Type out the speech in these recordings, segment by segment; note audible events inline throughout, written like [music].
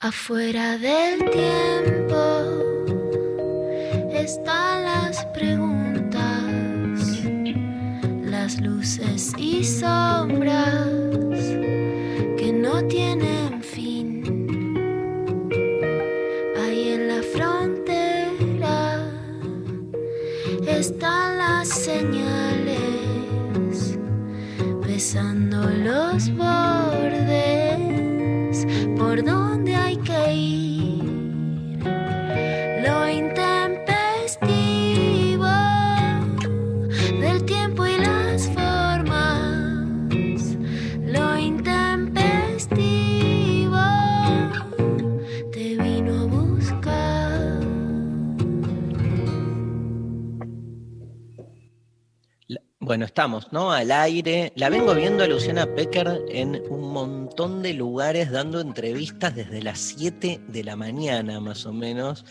Afuera del tiempo están las preguntas, las luces y sombras Bueno, estamos, ¿no? Al aire. La vengo viendo a Luciana Pecker en un montón de lugares dando entrevistas desde las 7 de la mañana, más o menos.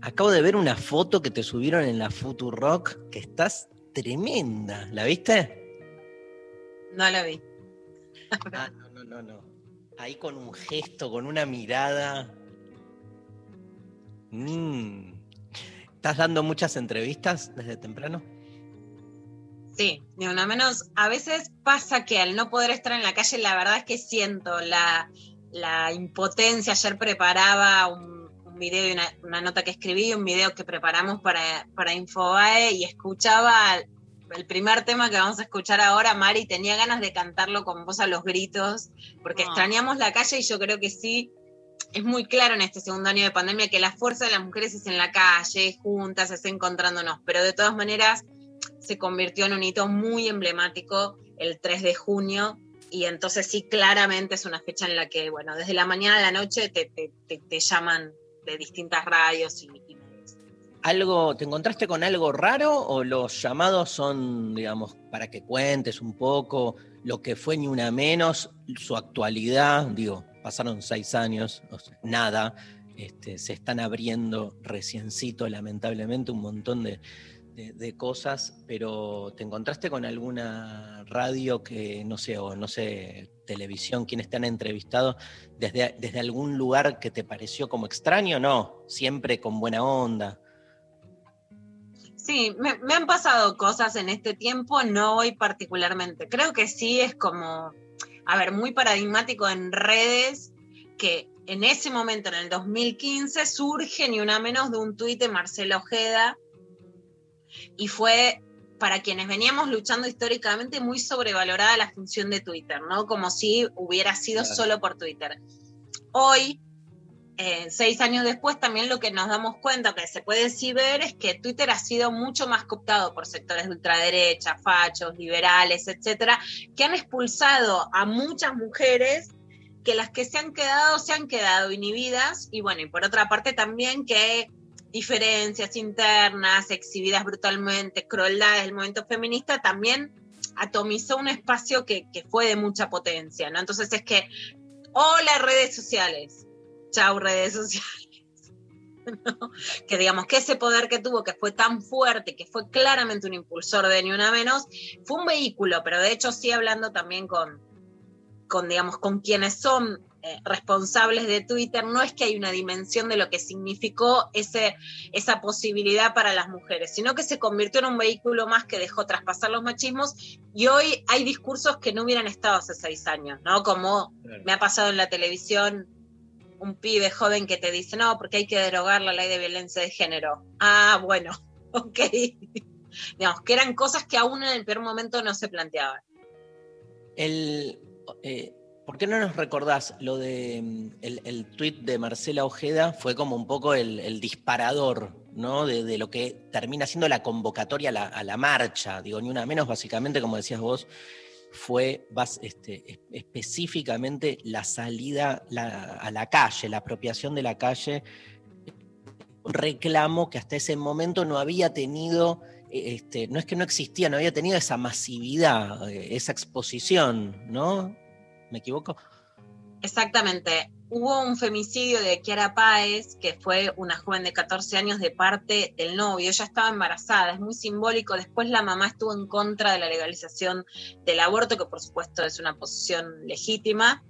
Acabo de ver una foto que te subieron en la Futurock, que estás tremenda. ¿La viste? No la vi. Ah, no, no, no, no. Ahí con un gesto, con una mirada. Mm. ¿Estás dando muchas entrevistas desde temprano? Sí, ni una menos. A veces pasa que al no poder estar en la calle, la verdad es que siento la, la impotencia. Ayer preparaba un, un video y una, una nota que escribí, un video que preparamos para, para Infobae y escuchaba el primer tema que vamos a escuchar ahora, Mari, tenía ganas de cantarlo con voz a los gritos, porque Ah. extrañamos la calle y yo creo que sí, es muy claro en este segundo año de pandemia que la fuerza de las mujeres es en la calle, juntas, es encontrándonos, pero de todas maneras se convirtió en un hito muy emblemático el 3 de junio y entonces sí, claramente es una fecha en la que, bueno, desde la mañana a la noche te, te- te- llaman de distintas radios y, y. ¿Algo, ¿Te encontraste con algo raro o los llamados son, digamos, para que cuentes un poco lo que fue ni una menos, su actualidad? Digo, pasaron seis años, nada, este, se están abriendo reciencito, lamentablemente, un montón de, de- cosas, pero ¿te encontraste con alguna radio que, no sé, o no sé, televisión, quienes te han entrevistado, desde, desde algún lugar que te pareció como extraño? No, siempre con buena onda. Sí, me, me han pasado cosas en este tiempo, no hoy particularmente. Creo que sí es como, a ver, muy paradigmático en redes que en ese momento, en el 2015, surge ni una menos de un tuit de Marcelo Ojeda y fue para quienes veníamos luchando históricamente muy sobrevalorada la función de Twitter, ¿no? Como si hubiera sido Claro. solo por Twitter. Hoy, eh, seis años después, también lo que nos damos cuenta, que se puede sí ver, es que Twitter ha sido mucho más cooptado por sectores de ultraderecha, fachos, liberales, etcétera, que han expulsado a muchas mujeres que las que se han quedado se han quedado inhibidas y bueno, y por otra parte también que diferencias internas, exhibidas brutalmente, crueldades del movimiento feminista, también atomizó un espacio que, que fue de mucha potencia, ¿no? Entonces es que, hola redes sociales, chau redes sociales, [laughs] que digamos que ese poder que tuvo, que fue tan fuerte, que fue claramente un impulsor de Ni Una Menos, fue un vehículo, pero de hecho sí hablando también con, con digamos, con quienes son eh, responsables de Twitter, no es que hay una dimensión de lo que significó ese, esa posibilidad para las mujeres, sino que se convirtió en un vehículo más que dejó traspasar los machismos y hoy hay discursos que no hubieran estado hace seis años, ¿no? Como me ha pasado en la televisión un pibe joven que te dice, no, porque hay que derogar la ley de violencia de género. Ah, bueno, [laughs] ok. Digamos, que eran cosas que aún en el peor momento no se planteaban. El, eh, ¿Por qué no nos recordás lo de mm, el, tuit de Marcela Ojeda? Fue como un poco el, disparador, ¿no? De, lo que termina siendo la convocatoria a la, marcha. Digo, ni una menos, básicamente, como decías vos, fue este, es- específicamente la salida a la calle, la apropiación de la calle. Un reclamo que hasta ese momento no había tenido eh, este, no es que no existía, no había tenido esa masividad, eh, esa exposición, ¿no? ¿Me equivoco? Exactamente. Hubo un femicidio de Kiara Páez, que fue una joven de 14 años de parte del novio. Ella estaba embarazada, es muy simbólico. Después la mamá estuvo en contra de la legalización del aborto, que por supuesto es una posición legítima.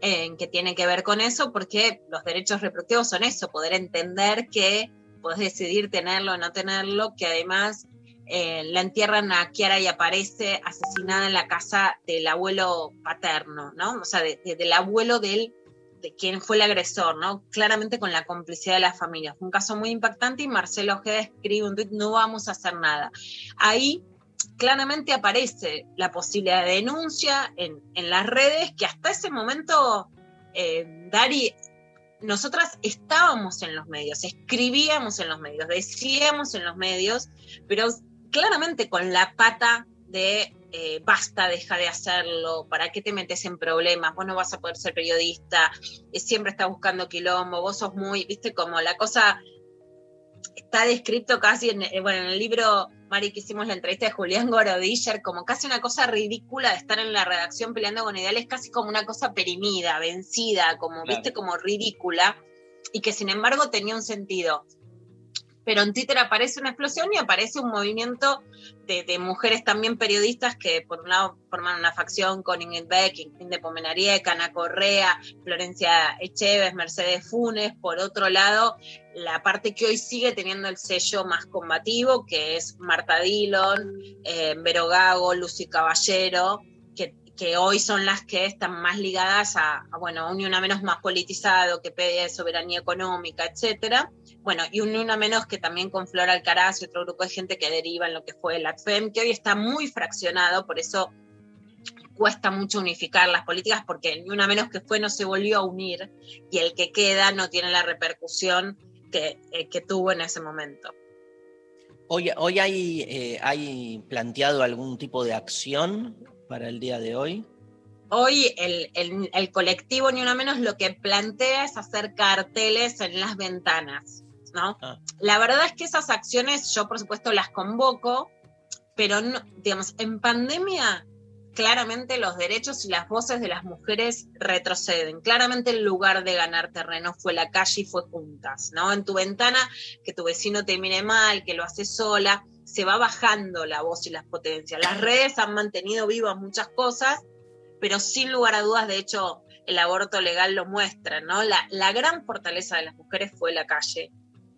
que tiene que ver con eso, porque los derechos reproductivos son eso, poder entender que podés decidir tenerlo o no tenerlo, que además eh, la entierran a Kiara y aparece asesinada en la casa del abuelo paterno, ¿no? O sea, del abuelo del, de quien fue el agresor, ¿no? Claramente con la complicidad de la familia. Fue un caso muy impactante y Marcelo Ojeda escribe un tweet, no vamos a hacer nada. Ahí claramente aparece la posibilidad de denuncia en, las redes, que hasta ese momento, eh, Dari, nosotras estábamos en los medios, escribíamos en los medios, decíamos en los medios, pero claramente con la pata de eh, basta, deja de hacerlo, ¿para qué te metes en problemas? Vos no vas a poder ser periodista, eh, siempre estás buscando quilombo, vos sos muy, viste, como la cosa está descrito casi en, bueno, en el libro Mari, que hicimos la entrevista de Julián Gorodiller, como casi una cosa ridícula de estar en la redacción peleando con ideales, casi como una cosa perimida, vencida, como, viste, como ridícula, y que sin embargo tenía un sentido pero en Twitter aparece una explosión y aparece un movimiento de, mujeres también periodistas que por un lado forman una facción con Ingrid Beck, Ingrid Pomenarie, Ana Correa, Florencia Echeves, Mercedes Funes, por otro lado la parte que hoy sigue teniendo el sello más combativo, que es Marta Dillon, eh, Vero Gago, Lucy Caballero, que, hoy son las que están más ligadas a, a bueno, un una menos más politizado, que pide soberanía económica, etcétera bueno, y un una menos que también con Flor Alcaraz y otro grupo de gente que deriva en lo que fue el ACFEM, que hoy está muy fraccionado, por eso cuesta mucho unificar las políticas, porque ni una menos que fue no se volvió a unir y el que queda no tiene la repercusión que, eh, que tuvo en ese momento. Hoy, hoy hay, eh, hay planteado algún tipo de acción para el día de hoy. Hoy el, el, el, colectivo Ni Una Menos lo que plantea es hacer carteles en las ventanas. ¿no? Ah. La verdad es que esas acciones yo por supuesto las convoco, pero no, digamos, en pandemia claramente los derechos y las voces de las mujeres retroceden. Claramente el lugar de ganar terreno fue la calle y fue juntas, ¿no? En tu ventana, que tu vecino te mire mal, que lo hace sola, se va bajando la voz y las potencias. Las redes han mantenido vivas muchas cosas, pero sin lugar a dudas, de hecho, el aborto legal lo muestra, ¿no? La, la gran fortaleza de las mujeres fue la calle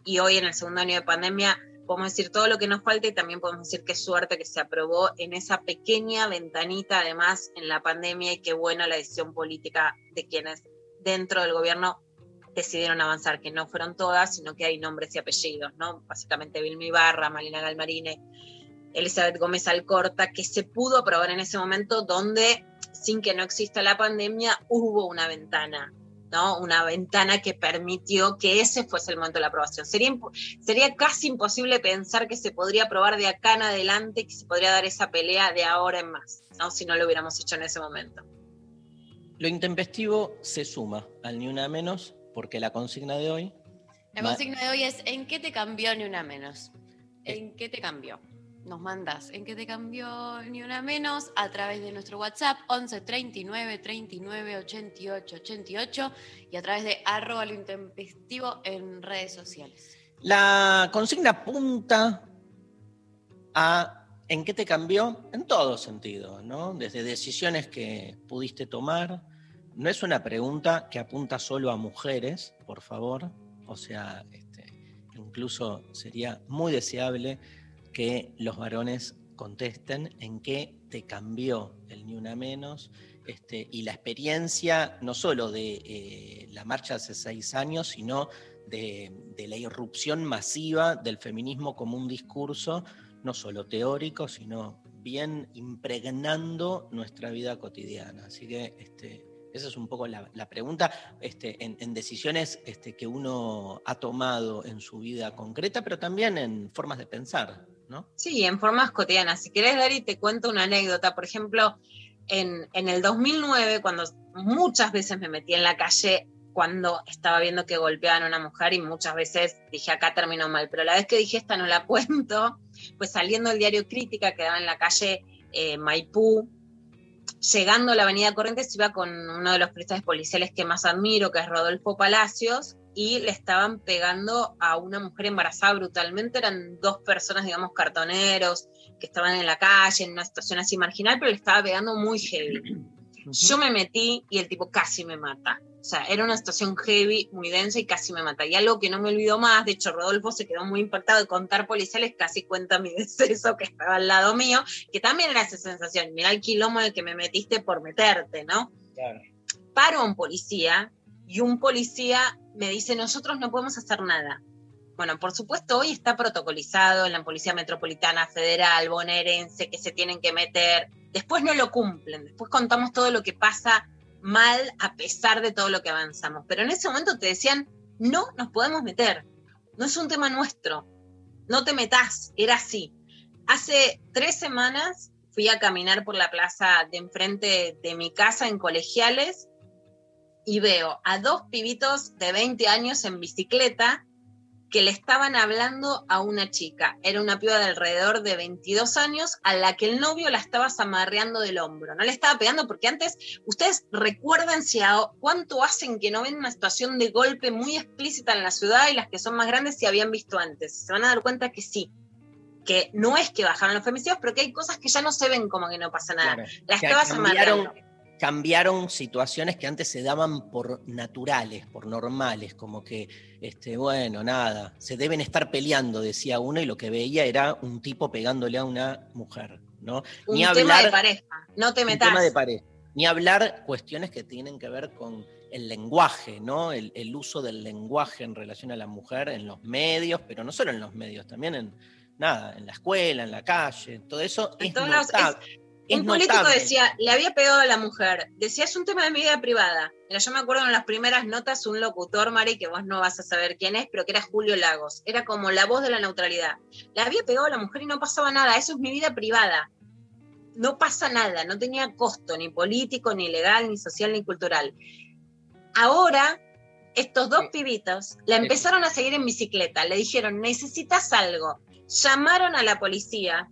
y hoy en el segundo año de pandemia podemos decir todo lo que nos falta y también podemos decir qué suerte que se aprobó en esa pequeña ventanita, además, en la pandemia y qué buena la decisión política de quienes dentro del gobierno decidieron avanzar, que no fueron todas, sino que hay nombres y apellidos, ¿no? Básicamente Vilma Ibarra, Malina Galmarine, Elizabeth Gómez Alcorta, que se pudo aprobar en ese momento donde, sin que no exista la pandemia, hubo una ventana una ventana que permitió que ese fuese el momento de la aprobación. Sería, sería casi imposible pensar que se podría aprobar de acá en adelante, que se podría dar esa pelea de ahora en más, ¿no? si no lo hubiéramos hecho en ese momento. Lo intempestivo se suma al ni una menos, porque la consigna de hoy... La consigna de hoy es ¿en qué te cambió ni una menos? ¿En qué te cambió? nos mandas en que te cambió ni una menos a través de nuestro WhatsApp 11 39 39 88 88 y a través de arroba lo intempestivo en redes sociales. La consigna apunta a en qué te cambió en todo sentido, ¿no? Desde decisiones que pudiste tomar. No es una pregunta que apunta solo a mujeres, por favor. O sea, este, incluso sería muy deseable que los varones contesten en qué te cambió el ni una menos este, y la experiencia no solo de eh, la marcha hace seis años, sino de, la irrupción masiva del feminismo como un discurso, no solo teórico, sino bien impregnando nuestra vida cotidiana. Así que este, esa es un poco la, pregunta este, en, decisiones este, que uno ha tomado en su vida concreta, pero también en formas de pensar. Sí, en formas cotidianas. Si querés, Dari, te cuento una anécdota. Por ejemplo, en, el 2009, cuando muchas veces me metí en la calle cuando estaba viendo que golpeaban a una mujer y muchas veces dije acá terminó mal, pero la vez que dije esta no la [laughs] cuento, pues saliendo el diario Crítica que daba en la calle eh, Maipú, llegando a la avenida Corrientes iba con uno de los periodistas policiales que más admiro, que es Rodolfo Palacios, y le estaban pegando a una mujer embarazada brutalmente. Eran dos personas, digamos, cartoneros, que estaban en la calle, en una situación así marginal, pero le estaba pegando muy heavy. Yo me metí y el tipo casi me mata. O sea, era una situación heavy, muy densa y casi me mata. Y algo que no me olvido más, de hecho Rodolfo se quedó muy impactado de contar policiales, casi cuenta mi [laughs] deceso que estaba al lado mío, que también era esa sensación, mira el quilombo de que me metiste por meterte, ¿no? Claro. Paro a un policía y un policía me dice, nosotros no podemos hacer nada. Bueno, por supuesto, hoy está protocolizado en la Policía Metropolitana Federal, bonaerense, que se tienen que meter. Después no lo cumplen, después contamos todo lo que pasa mal a pesar de todo lo que avanzamos. Pero en ese momento te decían, no nos podemos meter, no es un tema nuestro, no te metas, era así. Hace tres semanas fui a caminar por la plaza de enfrente de mi casa en colegiales y veo a dos pibitos de 20 años en bicicleta que le estaban hablando a una chica. Era una piba de alrededor de 22 años a la que el novio la estaba zamarreando del hombro. No le estaba pegando porque antes, ustedes recuerden si a, cuánto hacen que no ven una situación de golpe muy explícita en la ciudad y las que son más grandes si habían visto antes. Se van a dar cuenta que sí. Que no es que bajaron los femicidios, pero que hay cosas que ya no se ven como que no pasa nada. Claro. La Que estaba cambiaron-. Cambiaron situaciones que antes se daban por naturales, por normales, como que, este, bueno, nada, se deben estar peleando, decía uno, y lo que veía era un tipo pegándole a una mujer, ¿no? Un Ni tema hablar- de pareja. No te un metas. tema de pareja. Ni hablar cuestiones que tienen que ver con el lenguaje, ¿no? El, el uso del lenguaje en relación a la mujer en los medios, pero no solo en los medios, también en nada, en la escuela, en la calle, todo eso En es todos lados, es un político notable. decía, le había pegado a la mujer. Decía, es un tema de mi vida privada. Mira, yo me acuerdo en las primeras notas un locutor, Mari, que vos no vas a saber quién es, pero que era Julio Lagos. Era como la voz de la neutralidad. Le había pegado a la mujer y no pasaba nada. Eso es mi vida privada. No pasa nada. No tenía costo, ni político, ni legal, ni social, ni cultural. Ahora, estos dos pibitos la empezaron a seguir en bicicleta. Le dijeron, necesitas algo. Llamaron a la policía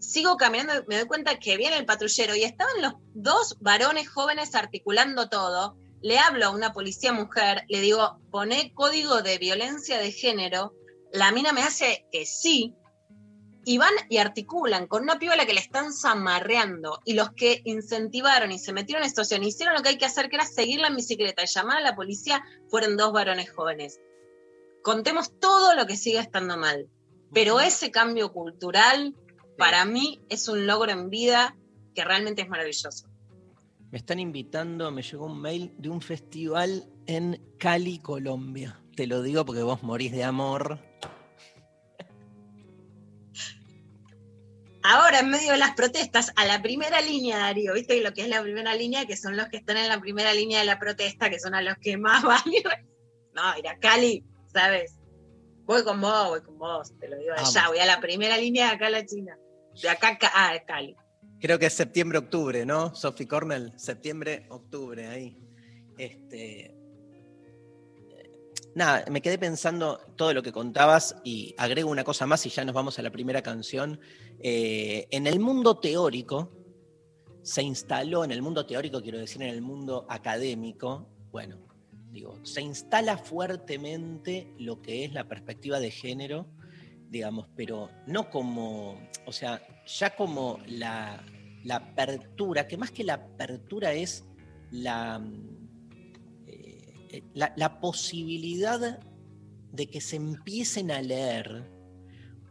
sigo caminando y me doy cuenta que viene el patrullero y estaban los dos varones jóvenes articulando todo. Le hablo a una policía mujer, le digo, pone código de violencia de género. La mina me hace que sí. Y van y articulan con una piba a la que le están zamarreando. Y los que incentivaron y se metieron en situación, hicieron lo que hay que hacer, que era seguirla en bicicleta y llamar a la policía, fueron dos varones jóvenes. Contemos todo lo que sigue estando mal. Pero ese cambio cultural para mí es un logro en vida que realmente es maravilloso. Me están invitando, me llegó un mail de un festival en Cali, Colombia. Te lo digo porque vos morís de amor. Ahora, en medio de las protestas, a la primera línea, Darío, ¿viste lo que es la primera línea? Que son los que están en la primera línea de la protesta, que son a los que más [laughs] re- No, ir a Cali, ¿sabes? Voy con vos, voy con vos, te lo digo allá, Vamos. voy a la primera línea de acá a la China. De acá a ah, Cali. Creo que es septiembre-octubre, ¿no? Sophie Cornell, septiembre-octubre, ahí. Este. eh, Nada, me quedé pensando todo lo que contabas y agrego una cosa más y ya nos vamos a la primera canción. Eh, en el mundo teórico, se instaló, en el mundo teórico, quiero decir, en el mundo académico, bueno, digo, se instala fuertemente lo que es la perspectiva de género, digamos, pero no como, o sea, ya como la, la apertura, que más que la apertura es la, eh, la, la posibilidad de que se empiecen a leer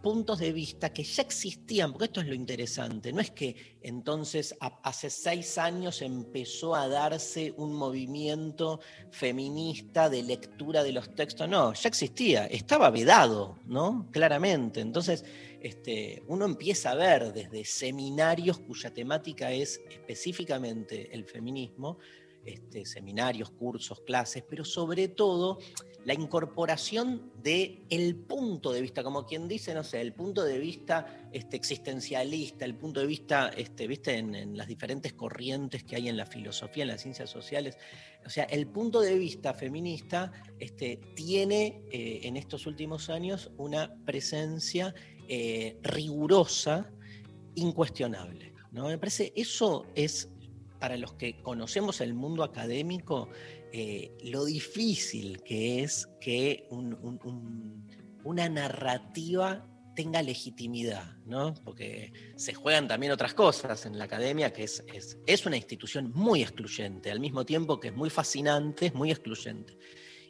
puntos de vista que ya existían, porque esto es lo interesante, no es que entonces hace seis años empezó a darse un movimiento feminista de lectura de los textos, no, ya existía, estaba vedado, ¿no? Claramente. Entonces, este, uno empieza a ver desde seminarios cuya temática es específicamente el feminismo, este, seminarios, cursos, clases, pero sobre todo la incorporación de el punto de vista, como quien dice, no sé, el punto de vista este, existencialista, el punto de vista, este, viste, en, las diferentes corrientes que hay en la filosofía, en las ciencias sociales. O sea, el punto de vista feminista este, tiene eh, en estos últimos años una presencia eh, rigurosa, incuestionable. ¿no? Me parece eso es para los que conocemos el mundo académico, eh, lo difícil que es que un- un- un- una narrativa tenga legitimidad, ¿no? Porque se juegan también otras cosas en la academia, que es, es, una institución muy excluyente, al mismo tiempo que es muy fascinante, es muy excluyente.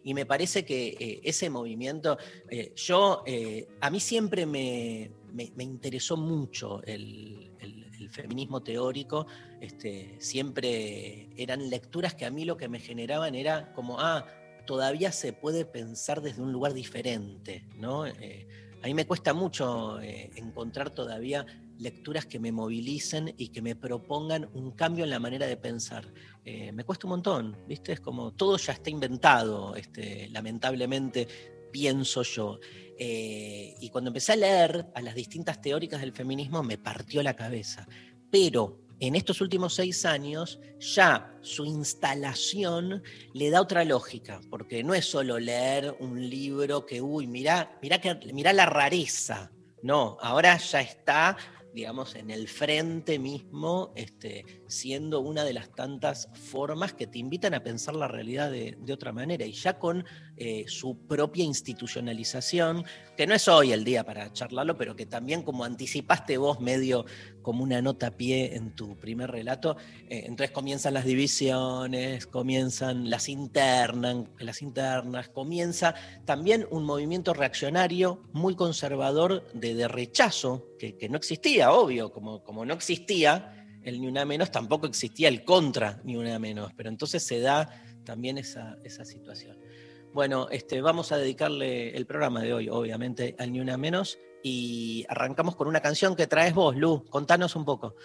Y me parece que eh, ese movimiento, eh, yo, a mí siempre me, me, interesó mucho el, feminismo teórico, este, siempre eran lecturas que a mí lo que me generaban era como, ah, todavía se puede pensar desde un lugar diferente, ¿no? A mí me cuesta mucho eh, encontrar todavía lecturas que me movilicen y que me propongan un cambio en la manera de pensar. Eh, me cuesta un montón, ¿viste? Es como todo ya está inventado, este, lamentablemente pienso yo. Eh, y cuando empecé a leer a las distintas teóricas del feminismo me partió la cabeza. Pero en estos últimos seis años ya su instalación le da otra lógica, porque no es solo leer un libro que, uy, mirá, mirá, que, mirá la rareza, no, ahora ya está digamos, en el frente mismo, este, siendo una de las tantas formas que te invitan a pensar la realidad de, otra manera y ya con eh, su propia institucionalización, que no es hoy el día para charlarlo, pero que también como anticipaste vos medio como una nota a pie en tu primer relato, eh, entonces comienzan las divisiones, comienzan las internas, las internas, comienza también un movimiento reaccionario muy conservador de, rechazo que, que no existía obvio, como, como no existía el ni una menos, tampoco existía el contra ni una menos, pero entonces se da también esa, esa situación. Bueno, este, vamos a dedicarle el programa de hoy, obviamente, al ni una menos, y arrancamos con una canción que traes vos, Lu, contanos un poco.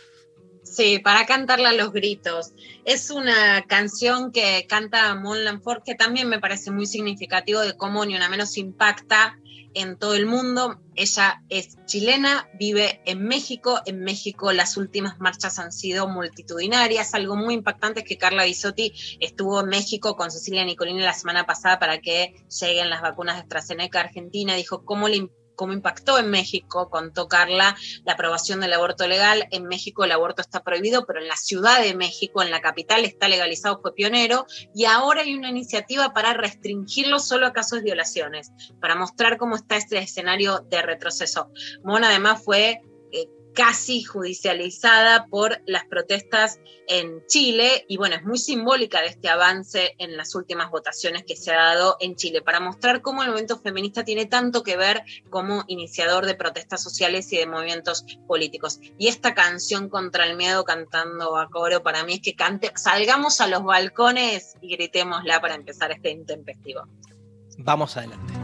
Sí, para cantarla a los gritos. Es una canción que canta Mon Laferte, que también me parece muy significativo de cómo Ni Una Menos impacta en todo el mundo. Ella es chilena, vive en México. En México las últimas marchas han sido multitudinarias. Algo muy impactante es que Carla Bisotti estuvo en México con Cecilia Nicolini la semana pasada para que lleguen las vacunas de AstraZeneca Argentina. Dijo cómo le cómo impactó en México, con tocarla la aprobación del aborto legal. En México el aborto está prohibido, pero en la Ciudad de México, en la capital, está legalizado, fue pionero, y ahora hay una iniciativa para restringirlo solo a casos de violaciones, para mostrar cómo está este escenario de retroceso. Mona además fue casi judicializada por las protestas en Chile y bueno, es muy simbólica de este avance en las últimas votaciones que se ha dado en Chile para mostrar cómo el movimiento feminista tiene tanto que ver como iniciador de protestas sociales y de movimientos políticos. Y esta canción contra el miedo cantando a coro para mí es que cante, salgamos a los balcones y gritémosla para empezar este intempestivo. Vamos adelante.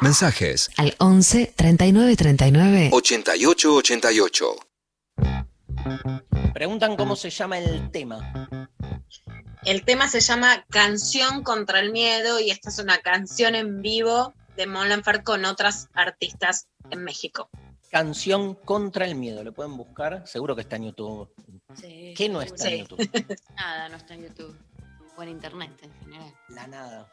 Mensajes al 11 39 39 88 88. Preguntan cómo se llama el tema. El tema se llama Canción contra el Miedo y esta es una canción en vivo de Mon Laferte con otras artistas en México. Canción contra el miedo. ¿Lo pueden buscar? Seguro que está en YouTube. Sí, ¿Qué no está en. YouTube? [laughs] Nada, no está en YouTube. O en internet en general. La nada.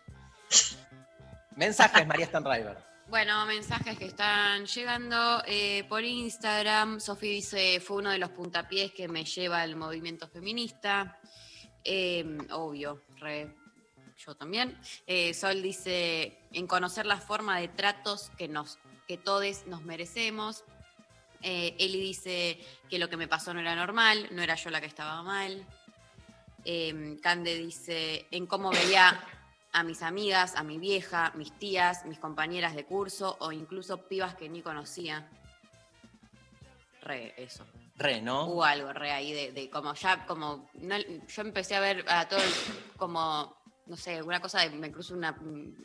Mensajes, María Stanriver. Bueno, mensajes que están llegando eh, por Instagram. Sofi dice, fue uno de los puntapiés que me lleva al movimiento feminista. Eh, obvio, re- yo también. Eh, Sol dice, en conocer la forma de tratos que, nos, que todos nos merecemos. Eh, Eli dice que lo que me pasó no era normal, no era yo la que estaba mal. Eh, Cande dice, en cómo veía a mis amigas, a mi vieja, mis tías, mis compañeras de curso o incluso pibas que ni conocía. Re, eso. Re, ¿no? Hubo algo re ahí de, de como ya, como, no- yo empecé a ver a todo el- como, no sé, una cosa de me cruzo una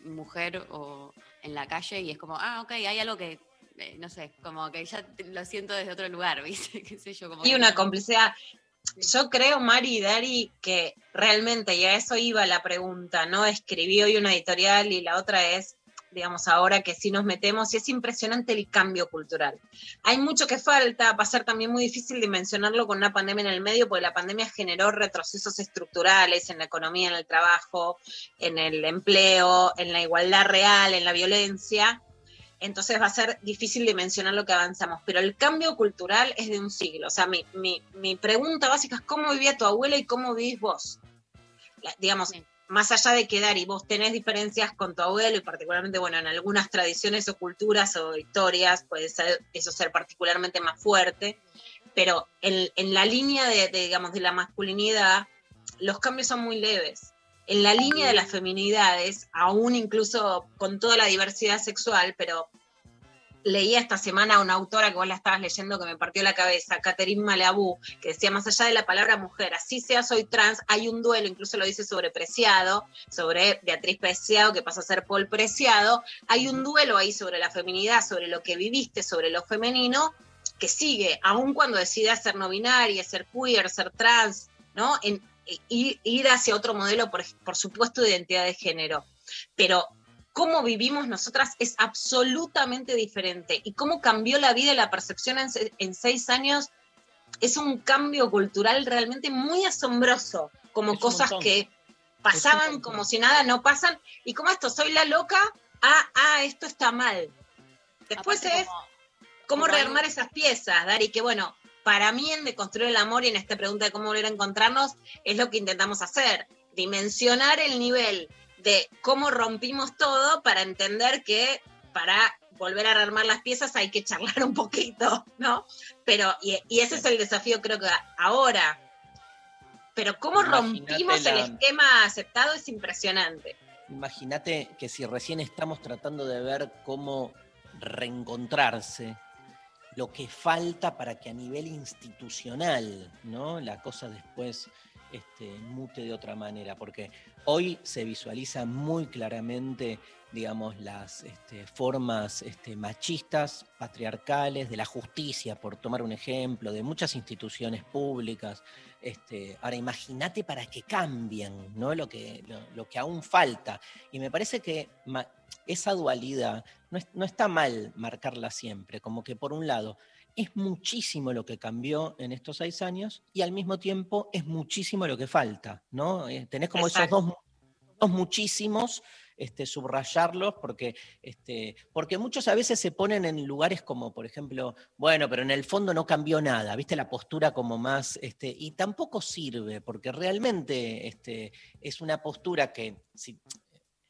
mujer o en la calle y es como, ah, ok, hay algo que, eh, no sé, como que ya lo siento desde otro lugar, [laughs] ¿viste? ¿Qué sé yo? Como Y una no- complicidad. Yo creo, Mari y Dari, que realmente, y a eso iba la pregunta, ¿no? Escribí hoy una editorial y la otra es, digamos, ahora que sí nos metemos, y es impresionante el cambio cultural. Hay mucho que falta, va a ser también muy difícil dimensionarlo con una pandemia en el medio, porque la pandemia generó retrocesos estructurales en la economía, en el trabajo, en el empleo, en la igualdad real, en la violencia. Entonces va a ser difícil dimensionar lo que avanzamos, pero el cambio cultural es de un siglo. O sea, mi, mi- mi pregunta básica es cómo vivía tu abuela y cómo vivís vos. La- digamos, Sí. más allá de quedar y vos tenés diferencias con tu abuelo y particularmente, bueno, en algunas tradiciones o culturas o historias puede ser, eso ser particularmente más fuerte, pero en, en la línea de, de, digamos, de la masculinidad, los cambios son muy leves. En la línea de las feminidades, aún incluso con toda la diversidad sexual, pero leía esta semana a una autora que vos la estabas leyendo que me partió la cabeza, Catherine Malabú, que decía, más allá de la palabra mujer, así sea soy trans, hay un duelo, incluso lo dice sobre Preciado, sobre Beatriz Preciado, que pasa a ser Paul Preciado, hay un duelo ahí sobre la feminidad, sobre lo que viviste, sobre lo femenino, que sigue, aun cuando decidas ser no binaria, ser queer, ser trans, ¿no? En, ir, ir hacia otro modelo, por, por supuesto, de identidad de género. Pero cómo vivimos nosotras es absolutamente diferente. Y cómo cambió la vida y la percepción en, se- en seis años es un cambio cultural realmente muy asombroso. Como Es cosas que pasaban como si nada no pasan. Y como esto, soy la loca, ah, ah, esto está mal. Después Aparte es como- cómo como rearmar esas piezas, Dari, que bueno, para mí en Deconstruir el Amor y en esta pregunta de cómo volver a encontrarnos, es lo que intentamos hacer, dimensionar el nivel de cómo rompimos todo para entender que para volver a armar las piezas hay que charlar un poquito, ¿no? Pero, y, ese es el desafío creo que ahora. Pero cómo rompimos el esquema aceptado es impresionante. Imagínate que si recién estamos tratando de ver cómo reencontrarse, lo que falta para que a nivel institucional, ¿no? La cosa después este, mute de otra manera, porque hoy se visualiza muy claramente, digamos, las este, formas este, machistas, patriarcales, de la justicia, por tomar un ejemplo, de muchas instituciones públicas. Este, ahora, imagínate para que cambien ¿no? lo, que, lo, que aún falta. Y me parece que esa dualidad no, no está mal marcarla siempre, como que por un lado es muchísimo lo que cambió en estos seis años y al mismo tiempo es muchísimo lo que falta, ¿no? Eh, tenés como esos dos, muchísimos, este, subrayarlos, porque, este, porque muchos a veces se ponen en lugares como, por ejemplo, bueno, pero en el fondo no cambió nada, ¿viste? La postura como más, este, y tampoco sirve, porque realmente este, es una postura que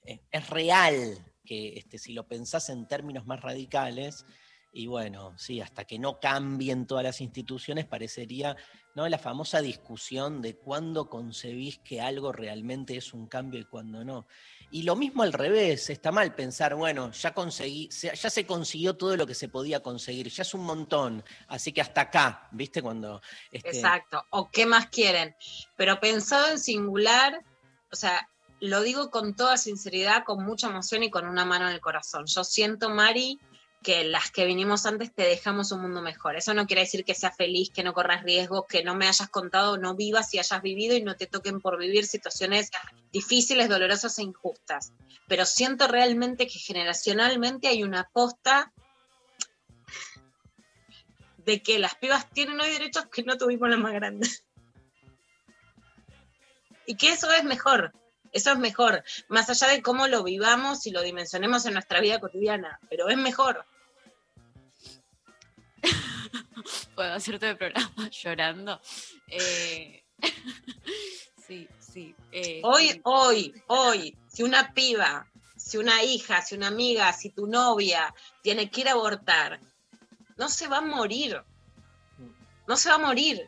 eh, es real, que este, si lo pensás en términos más radicales, y bueno, sí, hasta que no cambien todas las instituciones, parecería ¿no? la famosa discusión de cuándo concebís que algo realmente es un cambio y cuándo no. Y lo mismo al revés, está mal pensar, bueno, ya conseguí, ya se consiguió todo lo que se podía conseguir, ya es un montón, así que hasta acá, ¿viste? Cuando. Este Exacto, o qué más quieren. Pero pensado en singular, o sea, lo digo con toda sinceridad, con mucha emoción y con una mano en el corazón. Yo siento, Mari, que las que vinimos antes te dejamos un mundo mejor. Eso no quiere decir que seas feliz, que no corras riesgos, que no me hayas contado, no vivas y hayas vivido y no te toquen por vivir situaciones difíciles, dolorosas e injustas. Pero siento realmente que generacionalmente hay una aposta de que las pibas tienen hoy derechos que no tuvimos las más grandes. Y que eso es mejor. Eso es mejor, más allá de cómo lo vivamos y lo dimensionemos en nuestra vida cotidiana, pero es mejor. [laughs] Puedo hacerte el programa [laughs] llorando. Eh, [laughs] sí, sí. Eh, hoy, hoy, hoy, si una piba, si una hija, si una amiga, si tu novia tiene que ir a abortar, no se va a morir. No se va a morir.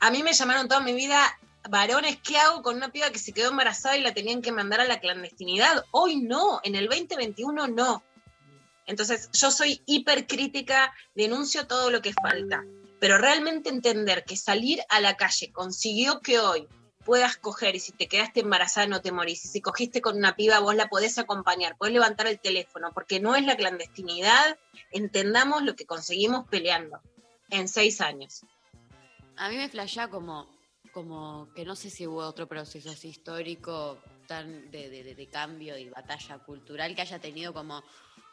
A mí me llamaron toda mi vida varones, ¿qué hago con una piba que se quedó embarazada y la tenían que mandar a la clandestinidad? Hoy no, en el 2021 no. Entonces, yo soy hipercrítica, denuncio todo lo que falta, pero realmente entender que salir a la calle consiguió que hoy puedas coger y si te quedaste embarazada no te morís, y si cogiste con una piba vos la podés acompañar, podés levantar el teléfono, porque no es la clandestinidad, entendamos lo que conseguimos peleando en seis años. A mí me flashea como, como que no sé si hubo otro proceso así histórico tan de, de cambio y batalla cultural que haya tenido como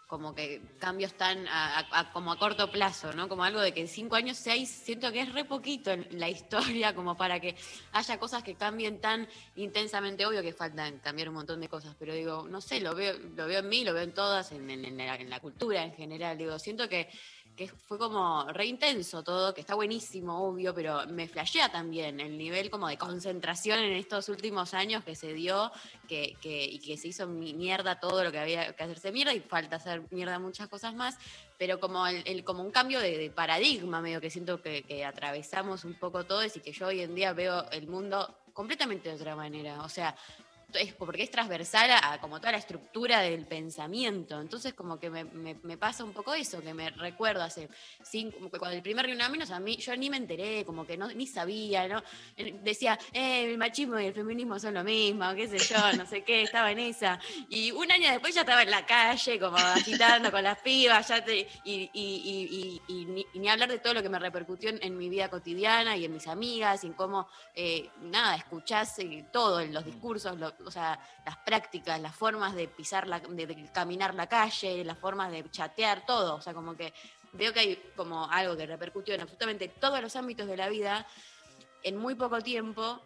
como que cambios tan a, como a corto plazo, ¿no? Como algo de que cinco años, seis, siento que es re poquito en la historia como para que haya cosas que cambien tan intensamente. Obvio que faltan cambiar un montón de cosas, pero digo, no sé, lo veo, lo veo en mí, lo veo en todas, en, en la cultura en general. Digo, siento que que fue como re intenso todo, que está buenísimo, obvio, pero me flashea también el nivel como de concentración en estos últimos años que se dio que, y que se hizo mierda todo lo que había que hacerse mierda y falta hacer mierda muchas cosas más, pero como, el, como un cambio de, paradigma medio que siento que, que atravesamos un poco todos y que yo hoy en día veo el mundo completamente de otra manera. O sea, es porque es transversal a, como toda la estructura del pensamiento. Entonces, como que me, pasa un poco eso, que me recuerdo hace cinco, cuando el primer Ni Una Menos, a mí, yo ni me enteré, como que no, ni sabía, ¿no? Decía, eh, el machismo y el feminismo son lo mismo, qué sé yo, no sé qué, estaba en esa. Y un año después ya estaba en la calle, como agitando con las pibas, ya y, ni, hablar de todo lo que me repercutió en, mi vida cotidiana y en mis amigas, y en cómo, eh, nada, escuchás eh, todo en los discursos, lo, o sea, las prácticas, las formas de pisar, la, de, caminar la calle, las formas de chatear, todo. O sea, como que veo que hay como algo que repercutió en absolutamente todos los ámbitos de la vida en muy poco tiempo.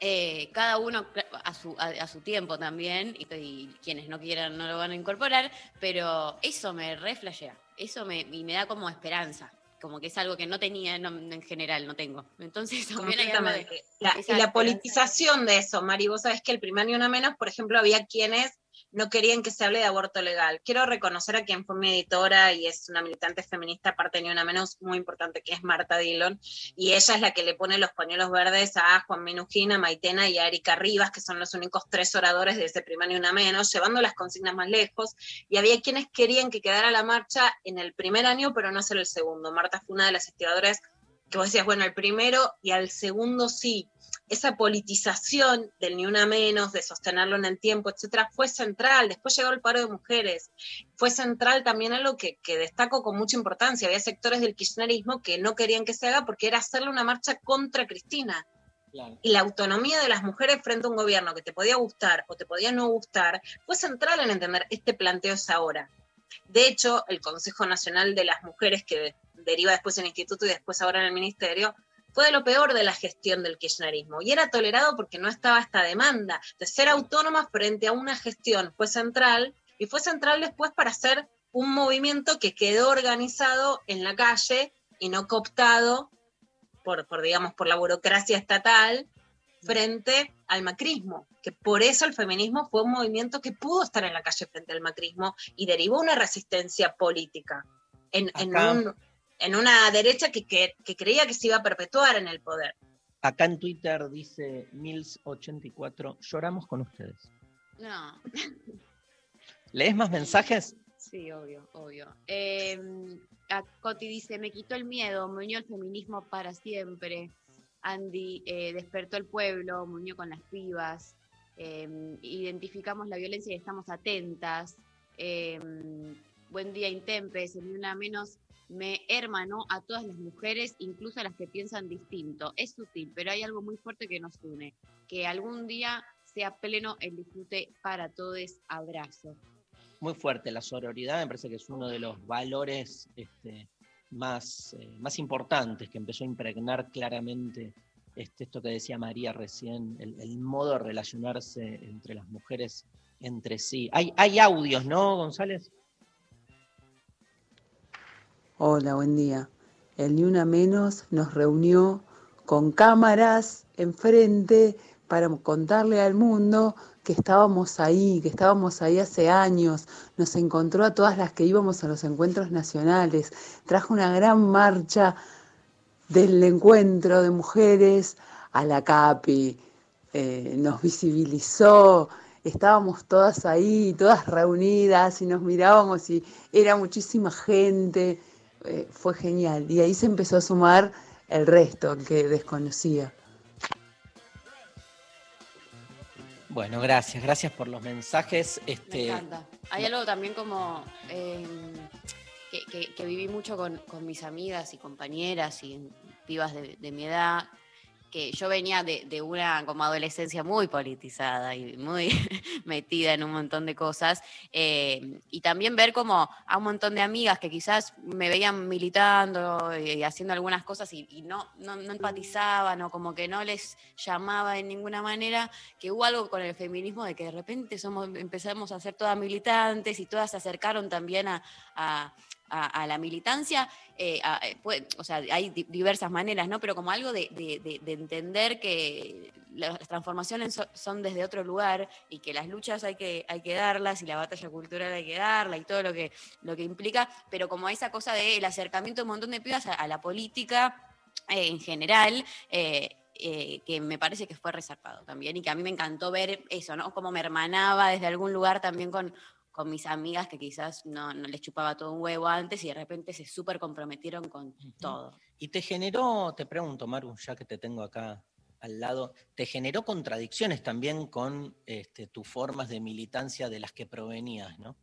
Eh, cada uno a su, a, su tiempo también, y, quienes no quieran no lo van a incorporar, pero eso me reflejea, eso me, y me da como esperanza, como que es algo que no tenía no, en general, no tengo. Entonces [laughs] también hay algo de-. La, y la politización de eso, Mari, vos sabés que el primer ni una menos, por ejemplo, había quienes no querían que se hable de aborto legal. Quiero reconocer a quien fue mi editora y es una militante feminista, aparte ni una menos, muy importante, que es Marta Dillon, y ella es la que le pone los pañuelos verdes a Juan Minujín, a Maitena y a Erika Rivas, que son los únicos tres oradores de ese primer ni una menos, llevando las consignas más lejos, y había quienes querían que quedara la marcha en el primer año, pero no ser el segundo. Marta fue una de las instigadoras que vos decías, bueno, el primero y al segundo sí. Esa politización del ni una menos, de sostenerlo en el tiempo, etcétera, fue central. Después llegó el paro de mujeres. Fue central también algo que, que destaco con mucha importancia. Había sectores del kirchnerismo que no querían que se haga porque era hacerle una marcha contra Cristina. Claro. Y la autonomía de las mujeres frente a un gobierno que te podía gustar o te podía no gustar fue central en entender este planteo es ahora. De hecho, el Consejo Nacional de las Mujeres, que deriva después en el instituto y después ahora en el ministerio, fue de lo peor de la gestión del kirchnerismo y era tolerado porque no estaba esta demanda de ser autónoma frente a una gestión. Fue central y fue central después para hacer un movimiento que quedó organizado en la calle y no cooptado por, por digamos, por la burocracia estatal frente al macrismo, que por eso el feminismo fue un movimiento que pudo estar en la calle frente al macrismo y derivó una resistencia política en, en un- en una derecha que, que- que creía que se iba a perpetuar en el poder. Acá en Twitter dice Mills84, lloramos con ustedes. No, [laughs] ¿Lees más mensajes? sí, obvio, obvio. Eh, a Coti dice, me quitó el miedo, me unió el feminismo para siempre. Andy, eh, despertó el pueblo, me unió con las pibas. Eh, identificamos la violencia y estamos atentas. Buen día, Intempes, ni una menos me hermanó a todas las mujeres, incluso a las que piensan distinto. Es sutil, pero hay algo muy fuerte que nos une. Que algún día sea pleno el disfrute para todos. Abrazo. Muy fuerte la sororidad, me parece que es uno de los valores este, más, eh, más importantes que empezó a impregnar claramente este, esto que decía María recién, el, el modo de relacionarse entre las mujeres entre sí. Hay, hay audios, ¿no, González? Hola, buen día. El Ni Una Menos nos reunió con cámaras enfrente para contarle al mundo que estábamos ahí, que estábamos ahí hace años. Nos encontró a todas las que íbamos a los encuentros nacionales. Trajo una gran marcha del encuentro de mujeres a la CAPI. Eh, nos visibilizó, estábamos todas ahí, todas reunidas y nos mirábamos y era muchísima gente. Eh, fue genial. Y ahí se empezó a sumar el resto que desconocía. Bueno, gracias, gracias por los mensajes. Me Este, encanta. Hay algo también como eh, que, que- que viví mucho con, con mis amigas y compañeras y pibas de, de mi edad, que yo venía de, de una como adolescencia muy politizada y muy [laughs] metida en un montón de cosas, eh, y también ver como a un montón de amigas que quizás me veían militando y, haciendo algunas cosas y, no, no, no empatizaban o como que no les llamaba de ninguna manera, que hubo algo con el feminismo de que de repente empezamos a ser todas militantes y todas se acercaron también a- a- la militancia. eh, eh, o sea, hay di- diversas maneras, ¿no? Pero como algo de, de- de- de entender que las transformaciones so- son desde otro lugar y que las luchas hay que, hay que darlas y la batalla cultural hay que darla y todo lo que, lo que implica, pero como esa cosa del acercamiento de un montón de pibas a, la política eh, en general. que me parece que fue resarpado también y que a mí me encantó ver eso, ¿no? Como me hermanaba desde algún lugar también con, con mis amigas que quizás no, no les chupaba todo un huevo antes y de repente se súper comprometieron con todo. y te generó, te pregunto, Maru, ya que te tengo acá al lado, ¿te generó contradicciones también con este, tus formas de militancia de las que provenías, ¿no?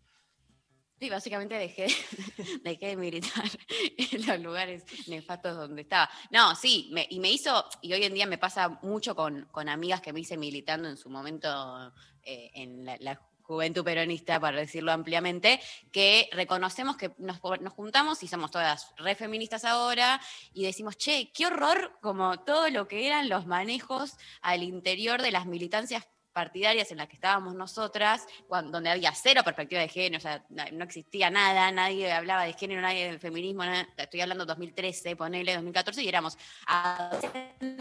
Sí, básicamente dejé, [laughs] dejé de militar [laughs] en los lugares nefastos donde estaba. No, sí, me- y me hizo, y hoy en día me pasa mucho con, con amigas que me hice militando en su momento eh, en la, la juventud peronista, para decirlo ampliamente, que reconocemos que nos, nos juntamos y somos todas re feministas ahora y decimos, che, qué horror como todo lo que eran los manejos al interior de las militancias partidarias en las que estábamos nosotras, cuando, donde había cero perspectiva de género, o sea, no, existía nada, nadie hablaba de género, nadie del feminismo, estoy hablando 2013, ponele 2014, y éramos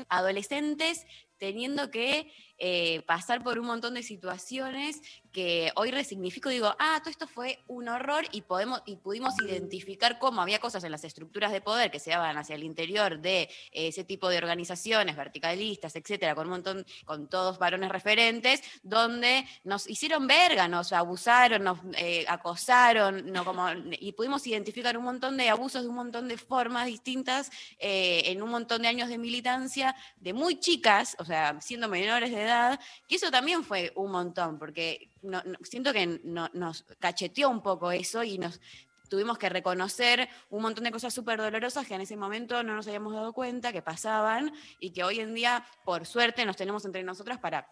adolescentes teniendo que eh, pasar por un montón de situaciones que hoy resignifico, digo, ah, todo esto fue un horror y, podemos, y pudimos identificar cómo había cosas en las estructuras de poder que se daban hacia el interior de eh, ese tipo de organizaciones verticalistas, etcétera, con un montón, con todos varones referentes, donde nos hicieron verga, nos abusaron, nos eh, acosaron, no, como, y pudimos identificar un montón de abusos de un montón de formas distintas eh, en un montón de años de militancia, de muy chicas, o sea, siendo menores de edad, que eso también fue un montón, porque siento que no- nos cacheteó un poco eso y nos tuvimos que reconocer un montón de cosas súper dolorosas que en ese momento no nos habíamos dado cuenta que pasaban y que hoy en día, por suerte, nos tenemos entre nosotras para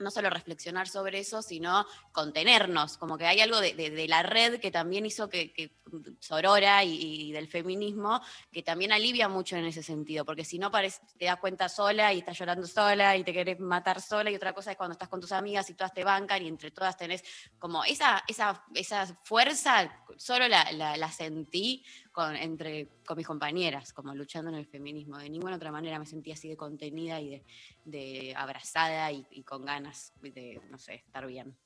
no solo reflexionar sobre eso, sino contenernos, como que hay algo de, de- de la red que también hizo que, que Sorora y, y del feminismo, que también alivia mucho en ese sentido, porque si no te das cuenta sola y estás llorando sola y te querés matar sola, y otra cosa es cuando estás con tus amigas y todas te bancan y entre todas tenés como esa, esa, esa fuerza, solo la, la- la sentí con, entre, con mis compañeras, como luchando en el feminismo. De ninguna otra manera me sentí así de contenida y de, de abrazada y, y con ganas de, no sé, estar bien.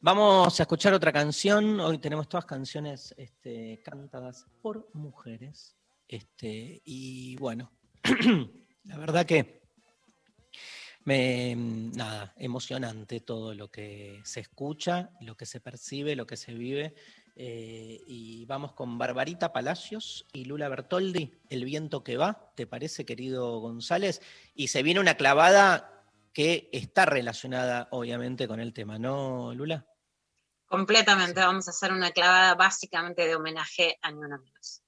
Vamos a escuchar otra canción. Hoy tenemos todas canciones este, cantadas por mujeres. Este, y bueno, [clears throat] la verdad que me, nada, emocionante todo lo que se escucha, lo que se percibe, lo que se vive. Eh, y vamos con Barbarita Palacios y Lula Bertoldi, El viento que va, ¿te parece, querido González? Y se viene una clavada que está relacionada, obviamente, con el tema, ¿no, Lula? Completamente, vamos a hacer una clavada básicamente de homenaje a Ni Una Menos.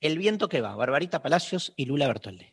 El viento que va, Barbarita Palacios y Lula Bertoldi.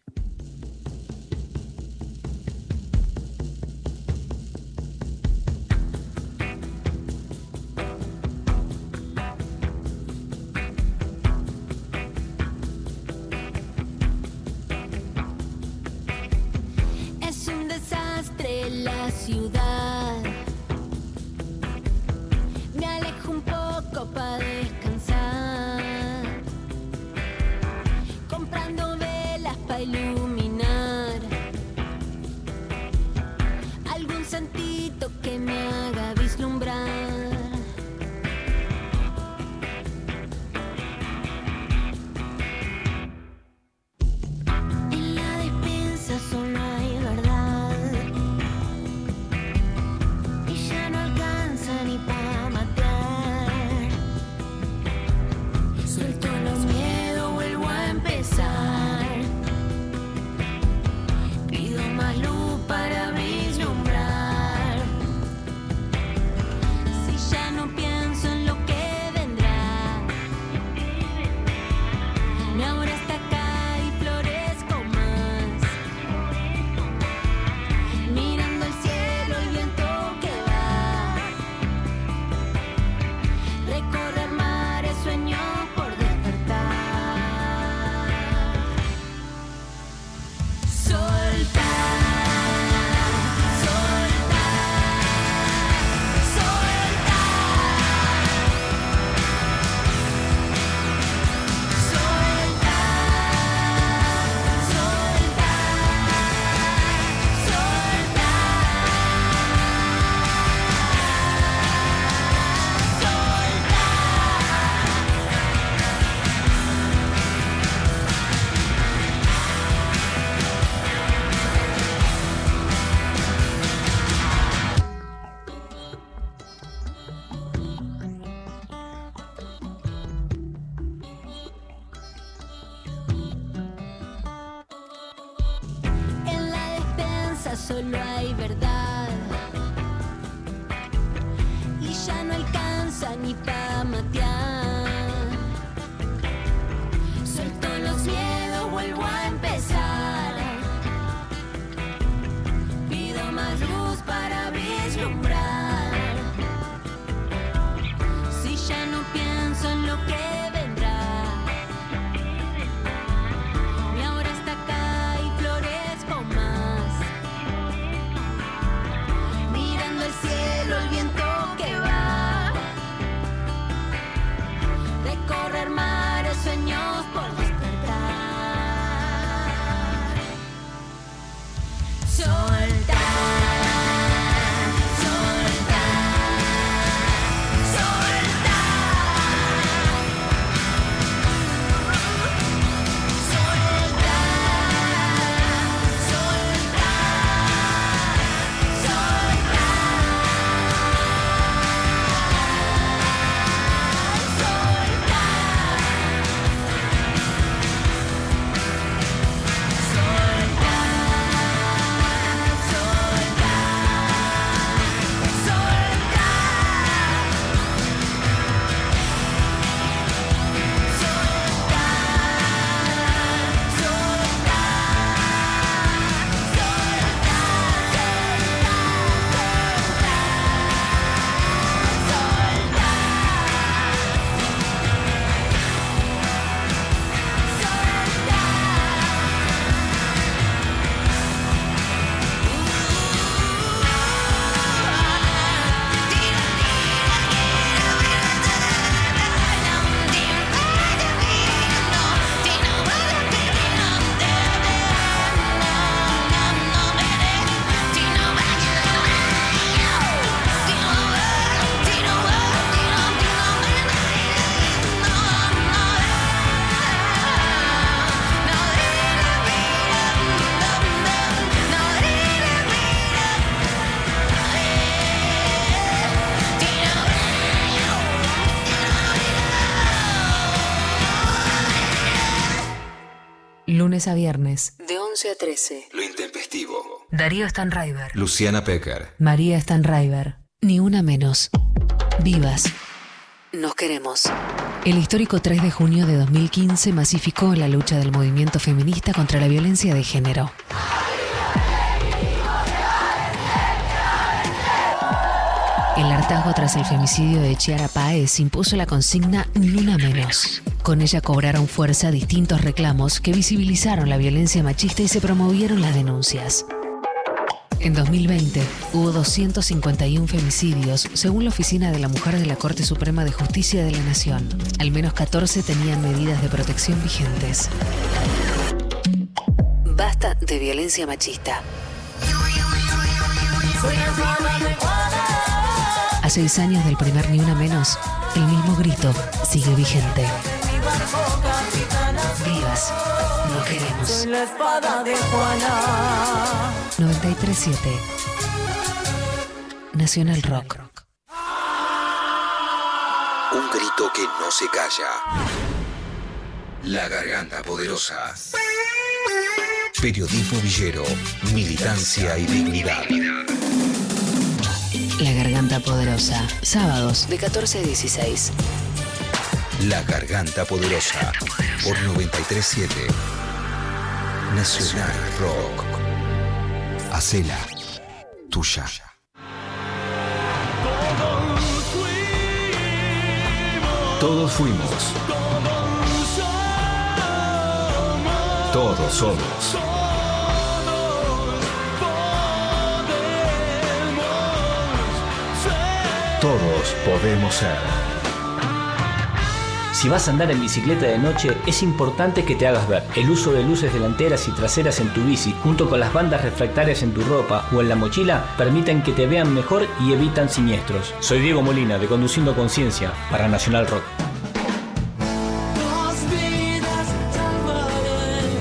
Lunes a viernes. De 11 a 13. Lo intempestivo. Darío Stanraiver. Luciana Pecker. María Stanraiver. Ni una menos. Vivas. Nos queremos. El histórico 3 de junio de 2015 masificó la lucha del movimiento feminista contra la violencia de género. El hartazgo tras el femicidio de Chiara Páez impuso la consigna Ni una menos. Con ella cobraron fuerza distintos reclamos que visibilizaron la violencia machista y se promovieron las denuncias. En 2020 hubo 251 femicidios, según la Oficina de la Mujer de la Corte Suprema de Justicia de la Nación. Al menos 14 tenían medidas de protección vigentes. Basta de violencia machista. A seis años del primer Ni Una Menos, el mismo grito sigue vigente. Vivas, no queremos. Soy la espada de Juana. 937 Nacional Rock. Un grito que no se calla. La garganta poderosa. Periodismo villero, militancia y dignidad. La Garganta Poderosa. Sábados De 14 a 16. La garganta poderosa. Por 937 Nacional Rock. Hacela tuya. Todos fuimos. Todos somos. Todos podemos ser. Si vas a andar en bicicleta de noche, es importante que te hagas ver. El uso de luces delanteras y traseras en tu bici, junto con las bandas refractarias en tu ropa o en la mochila, permiten que te vean mejor y evitan siniestros. Soy Diego Molina, de Conduciendo Conciencia, para Nacional Rock. Dos vidas salvaré,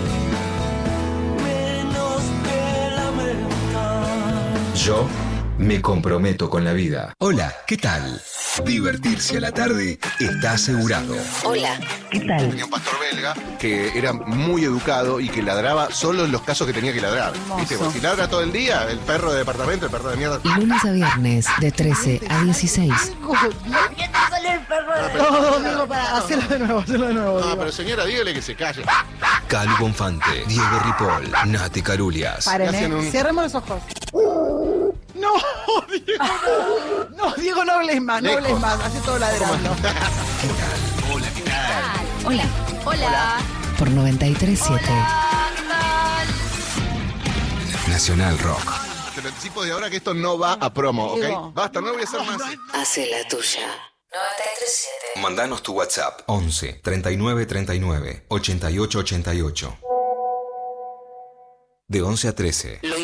menos que lamentar. Yo me comprometo con la vida. Hola, ¿qué tal? Divertirse a la tarde está asegurado. Hola. ¿Qué tal? Tenía un pastor belga que era muy educado y que ladraba solo en los casos que tenía que ladrar. ¿Viste? Porque si ladra todo el día, el perro de departamento, el perro de mierda. Lunes a viernes, de 13 a 16. No, Diego, para, hacerlo de nuevo, hacerlo de nuevo. No, pero señora, dígale que se calle. Cali Bonfante, Diego Ripoll, Nati Carulias. Paren, hacen ¿eh? un- Cerremos los ojos. No, [laughs] Diego, no. No, Diego, no hables más, no hables más. Hace todo ladrando. Hola. Hola. Por 937. Nacional Rock. Te lo anticipo de ahora que esto no va a promo. ¿ok? Basta, no voy a hacer más. Hace la tuya. Mandanos tu WhatsApp 11 39 39 88 88. De 11 a 13. Lo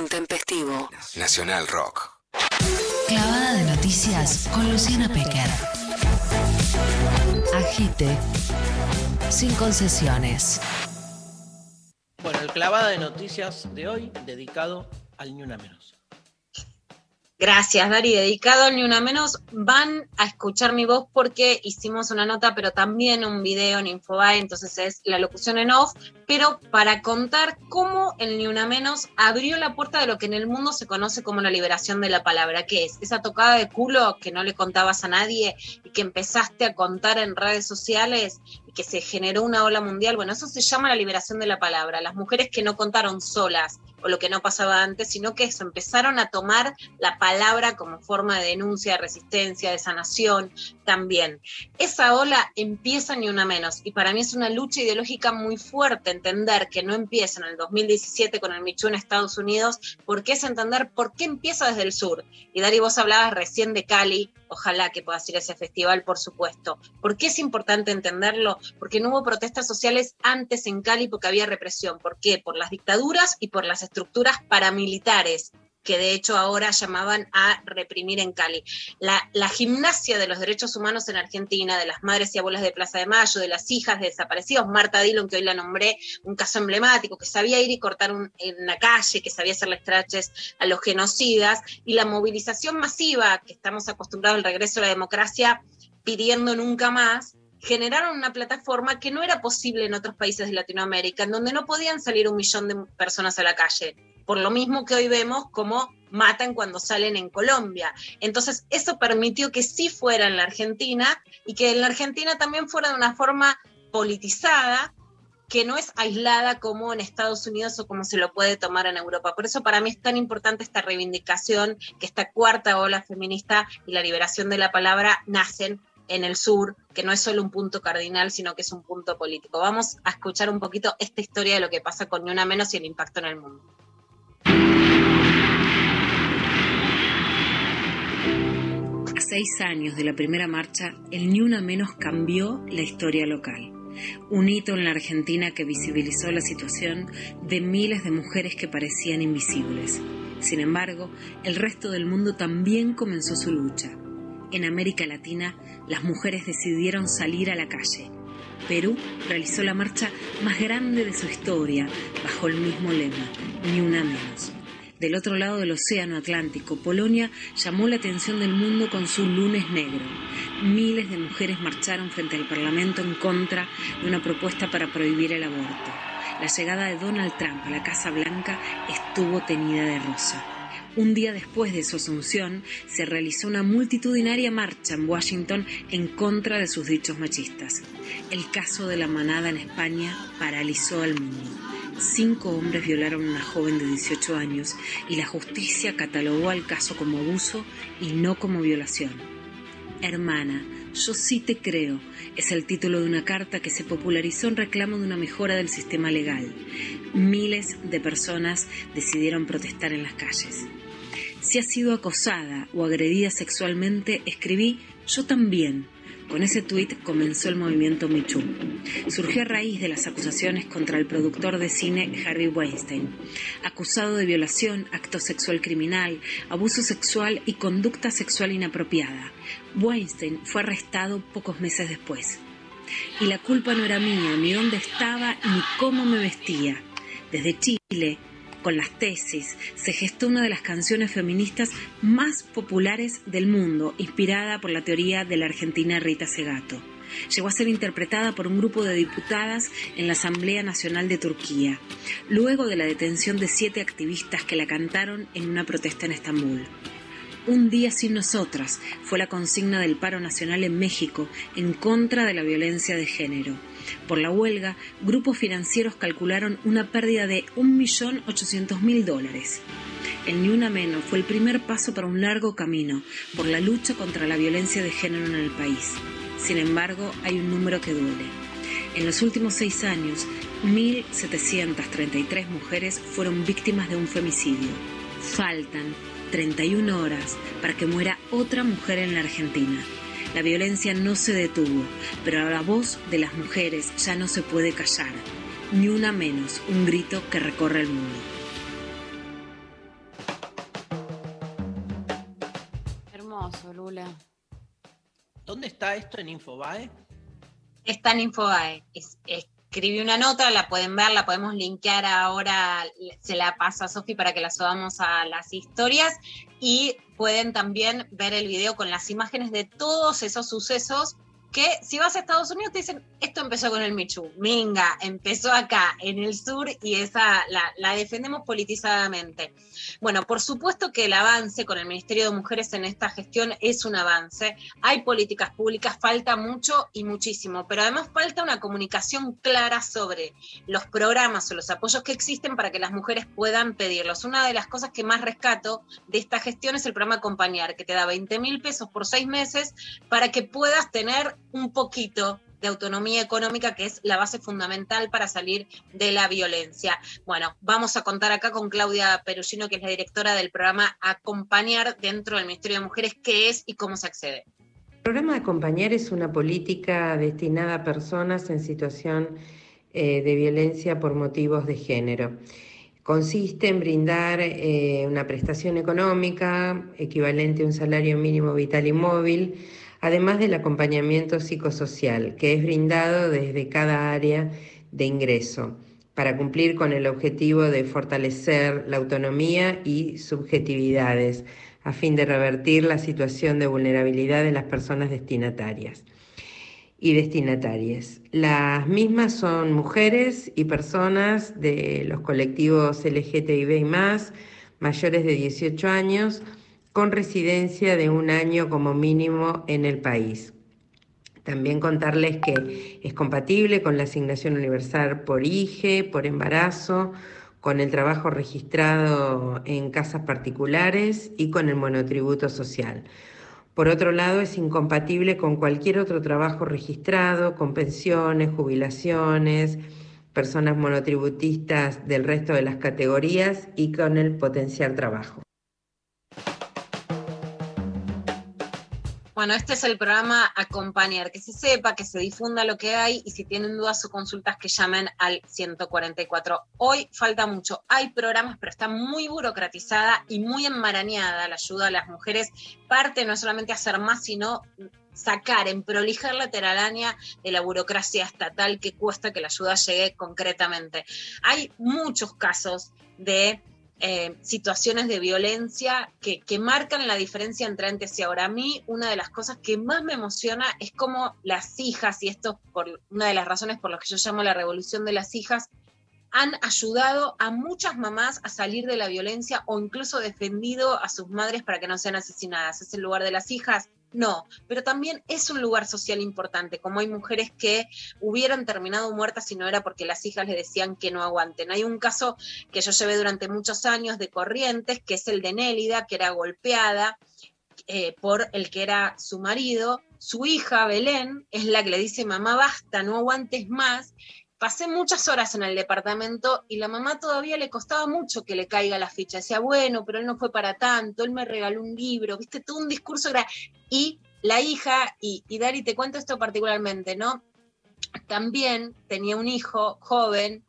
Nacional Rock. Clavada de noticias con Luciana Pecker. Agite. Sin concesiones. Bueno, el clavada de noticias de hoy dedicado al Ni Una Menos. Gracias, Dari. Dedicado al Ni Una Menos, van a escuchar mi voz porque hicimos una nota, pero también un video en Infobae, entonces es la locución en off, pero para contar cómo el Ni Una Menos abrió la puerta de lo que en el mundo se conoce como la liberación de la palabra, que es esa tocada de culo que no le contabas a nadie y que empezaste a contar en redes sociales que se generó una ola mundial. Bueno, eso se llama la liberación de la palabra. Las mujeres que no contaron solas o lo que no pasaba antes, sino que eso, empezaron a tomar la palabra como forma de denuncia, de resistencia, de sanación también. Esa ola empieza ni una menos y para mí es una lucha ideológica muy fuerte entender que no empieza en el 2017 con el Michu en Estados Unidos, porque es entender por qué empieza desde el sur. Y Dari, vos hablabas recién de Cali, ojalá que puedas ir a ese festival, por supuesto. ¿Por qué es importante entenderlo? Porque no hubo protestas sociales antes en Cali porque había represión. ¿Por qué? Por las dictaduras y por las estructuras paramilitares que de hecho ahora llamaban a reprimir en Cali. La, gimnasia de los derechos humanos en Argentina, de las madres y abuelas de Plaza de Mayo, de las hijas de desaparecidos, Marta Dillon, que hoy la nombré, un caso emblemático, que sabía ir y cortar un, en la calle, que sabía hacerle traches a los genocidas, y la movilización masiva, que estamos acostumbrados al regreso a la democracia, pidiendo nunca más, generaron una plataforma que no era posible en otros países de Latinoamérica, en donde no podían salir un millón de personas a la calle. Por lo mismo que hoy vemos como matan cuando salen en Colombia. Entonces, eso permitió que sí fuera en la Argentina y que en la Argentina también fuera de una forma politizada, que no es aislada como en Estados Unidos o como se lo puede tomar en Europa. Por eso para mí es tan importante esta reivindicación, que esta cuarta ola feminista y la liberación de la palabra nacen en el sur, que no es solo un punto cardinal, sino que es un punto político. Vamos a escuchar un poquito esta historia de lo que pasa con Ni Una Menos y el impacto en el mundo. A seis años de la primera marcha, el Ni Una Menos cambió la historia local. Un hito en la Argentina que visibilizó la situación de miles de mujeres que parecían invisibles. Sin embargo, el resto del mundo también comenzó su lucha. En América Latina, las mujeres decidieron salir a la calle. Perú realizó la marcha más grande de su historia bajo el mismo lema, ni una menos. Del otro lado del Océano Atlántico, Polonia llamó la atención del mundo con su lunes negro. Miles de mujeres marcharon frente al Parlamento en contra de una propuesta para prohibir el aborto. La llegada de Donald Trump a la Casa Blanca estuvo teñida de rosa. Un día después de su asunción, se realizó una multitudinaria marcha en Washington en contra de sus dichos machistas. El caso de la manada en España paralizó al mundo. Cinco hombres violaron a una joven de 18 años y la justicia catalogó al caso como abuso y no como violación. Hermana, yo sí te creo, es el título de una carta que se popularizó en reclamo de una mejora del sistema legal. Miles de personas decidieron protestar en las calles. Si has sido acosada o agredida sexualmente, escribí yo también. Con ese tuit comenzó el movimiento Michu. Surgió a raíz de las acusaciones contra el productor de cine Harvey Weinstein, acusado de violación, acto sexual criminal, abuso sexual y conducta sexual inapropiada. Weinstein fue arrestado pocos meses después. Y la culpa no era mía, ni dónde estaba, ni cómo me vestía. Desde Chile, con las tesis, se gestó una de las canciones feministas más populares del mundo, inspirada por la teoría de la argentina Rita Segato. Llegó a ser interpretada por un grupo de diputadas en la Asamblea Nacional de Turquía, luego de la detención de siete activistas que la cantaron en una protesta en Estambul. Un día sin nosotras fue la consigna del paro nacional en México en contra de la violencia de género. Por la huelga, grupos financieros calcularon una pérdida de 1.800.000 dólares. El Ni Una Menos fue el primer paso para un largo camino por la lucha contra la violencia de género en el país. Sin embargo, hay un número que duele. En los últimos seis años, 1.733 mujeres fueron víctimas de un femicidio. Faltan 31 horas para que muera otra mujer en la Argentina. La violencia no se detuvo, pero la voz de las mujeres ya no se puede callar. Ni una menos, un grito que recorre el mundo. Hermoso, Lula. ¿Dónde está esto en Infobae? Está en Infobae. Es- escribí una nota, la pueden ver, la podemos linkear ahora, se la paso a Sofi para que la subamos a las historias y pueden también ver el video con las imágenes de todos esos sucesos que si vas a Estados Unidos te dicen, esto empezó con el Michu, Minga, empezó acá, en el sur, y esa la, la defendemos politizadamente. Bueno, por supuesto que el avance con el Ministerio de Mujeres en esta gestión es un avance. Hay políticas públicas, falta mucho y muchísimo, pero además falta una comunicación clara sobre los programas o los apoyos que existen para que las mujeres puedan pedirlos. Una de las cosas que más rescato de esta gestión es el programa Acompañar, que te da 20 mil pesos por seis meses para que puedas tener un poquito de autonomía económica, que es la base fundamental para salir de la violencia. Bueno, vamos a contar acá con Claudia Perugino, que es la directora del programa Acompañar dentro del Ministerio de Mujeres, qué es y cómo se accede. El programa Acompañar es una política destinada a personas en situación eh, de violencia por motivos de género. Consiste en brindar eh, una prestación económica equivalente a un salario mínimo vital y móvil, además del acompañamiento psicosocial, que es brindado desde cada área de ingreso para cumplir con el objetivo de fortalecer la autonomía y subjetividades a fin de revertir la situación de vulnerabilidad de las personas destinatarias. y destinatarias. Las mismas son mujeres y personas de los colectivos LGTBI mayores de 18 años, con residencia de un año como mínimo en el país. También contarles que es compatible con la asignación universal por IGE, por embarazo, con el trabajo registrado en casas particulares y con el monotributo social. Por otro lado, es incompatible con cualquier otro trabajo registrado, con pensiones, jubilaciones, personas monotributistas del resto de las categorías y con el potencial trabajo. Bueno, este es el programa Acompañar, que se sepa, que se difunda lo que hay y si tienen dudas o consultas que llamen al 144. Hoy falta mucho, hay programas, pero está muy burocratizada y muy enmarañada la ayuda a las mujeres. Parte no solamente hacer más, sino sacar, en prolijar la telaraña de la burocracia estatal que cuesta que la ayuda llegue concretamente. Hay muchos casos de eh, situaciones de violencia que, marcan la diferencia entre antes y ahora. A mí, una de las cosas que más me emociona es cómo las hijas, y esto es por una de las razones por las que yo llamo la revolución de las hijas, han ayudado a muchas mamás a salir de la violencia o incluso defendido a sus madres para que no sean asesinadas. Es el lugar de las hijas, no, pero también es un lugar social importante, como hay mujeres que hubieran terminado muertas si no era porque las hijas le decían que no aguanten. Hay un caso que yo llevé durante muchos años de Corrientes, que es el de Nélida, que era golpeada eh, por el que era su marido. Su hija, Belén, es la que le dice, mamá, basta, no aguantes más. Pasé muchas horas en el departamento y la mamá todavía le costaba mucho que le caiga la ficha. Decía, bueno, pero él no fue para tanto, él me regaló un libro, viste, todo un discurso. Y la hija, y, y Dari, te cuento esto particularmente, ¿no? También tenía un hijo joven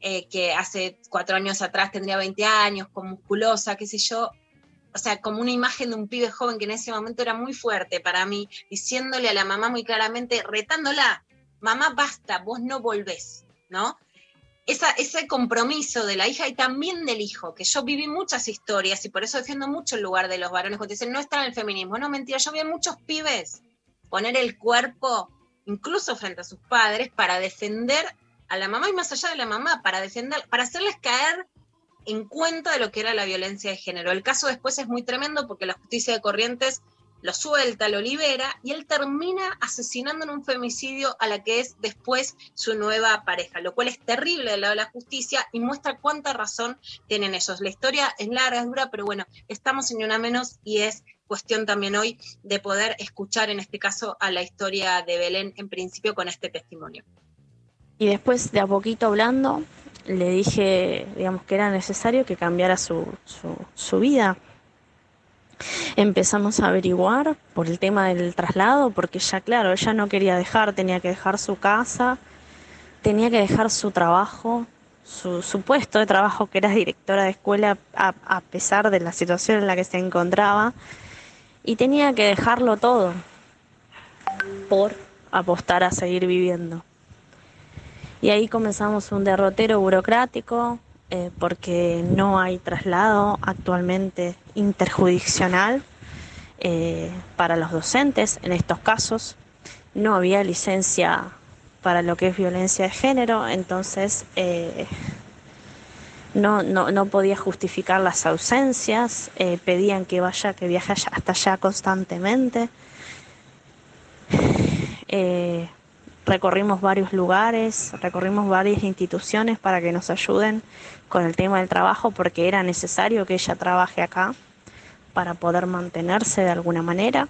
eh, que hace cuatro años atrás tendría 20 años, con musculosa, qué sé yo, o sea, como una imagen de un pibe joven que en ese momento era muy fuerte para mí, diciéndole a la mamá muy claramente, retándola, mamá, basta, vos no volvés, ¿no? Esa, ese compromiso de la hija y también del hijo, que yo viví muchas historias y por eso defiendo mucho el lugar de los varones cuando dicen no está en el feminismo. No, mentira, yo vi a muchos pibes poner el cuerpo, incluso frente a sus padres, para defender a la mamá y más allá de la mamá, para defender, para hacerles caer en cuenta de lo que era la violencia de género. El caso después es muy tremendo porque la justicia de Corrientes lo suelta, lo libera y él termina asesinando en un femicidio a la que es después su nueva pareja, lo cual es terrible del lado de la justicia y muestra cuánta razón tienen ellos. La historia es larga, es dura, pero bueno, estamos en una menos y es cuestión también hoy de poder escuchar en este caso a la historia de Belén en principio con este testimonio. Y después de a poquito hablando, le dije, digamos, que era necesario que cambiara su, su, su vida, Empezamos a averiguar por el tema del traslado, porque ya claro, ella no quería dejar, tenía que dejar su casa, tenía que dejar su trabajo, su, puesto de trabajo que era directora de escuela a, pesar de la situación en la que se encontraba, y tenía que dejarlo todo por apostar a seguir viviendo. Y ahí comenzamos un derrotero burocrático, eh, porque no hay traslado actualmente interjurisdiccional eh, para los docentes en estos casos. No había licencia para lo que es violencia de género, entonces eh, no, no, podía justificar las ausencias, pedían que vaya, que viaje hasta allá constantemente recorrimos varios lugares, recorrimos varias instituciones para que nos ayuden con el tema del trabajo porque era necesario que ella trabaje acá para poder mantenerse de alguna manera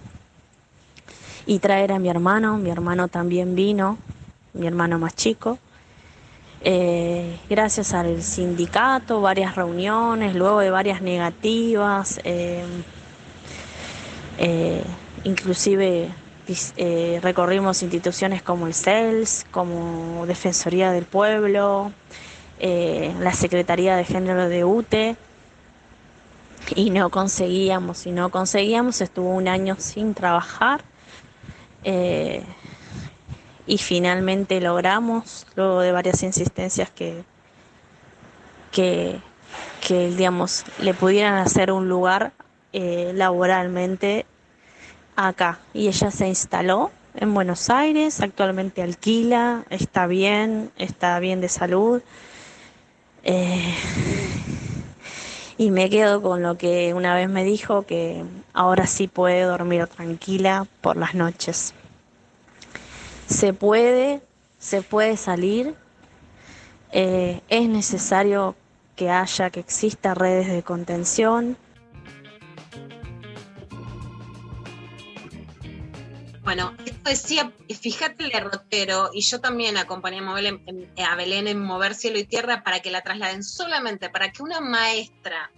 y traer a mi hermano, mi hermano también vino, mi hermano más chico. Eh, gracias al sindicato, varias reuniones, luego de varias negativas, eh, eh, inclusive eh, recorrimos instituciones como el CELS, como Defensoría del Pueblo, eh, la Secretaría de Género de UTE, y no conseguíamos, y no conseguíamos, estuvo un año sin trabajar. Eh, y finalmente logramos, luego de varias insistencias, que, que, digamos, le pudieran hacer un lugar laboralmente acá y ella se instaló en Buenos Aires, actualmente alquila, está bien, está bien de salud. Eh, y me quedo con lo que una vez me dijo, que ahora sí puede dormir tranquila por las noches. Se puede, se puede salir, eh, es necesario que haya, que exista redes de contención, Bueno, esto decía, fíjate el derrotero, y yo también acompañé a, Belén, a Belén en mover cielo y tierra para que la trasladen solamente para que una maestra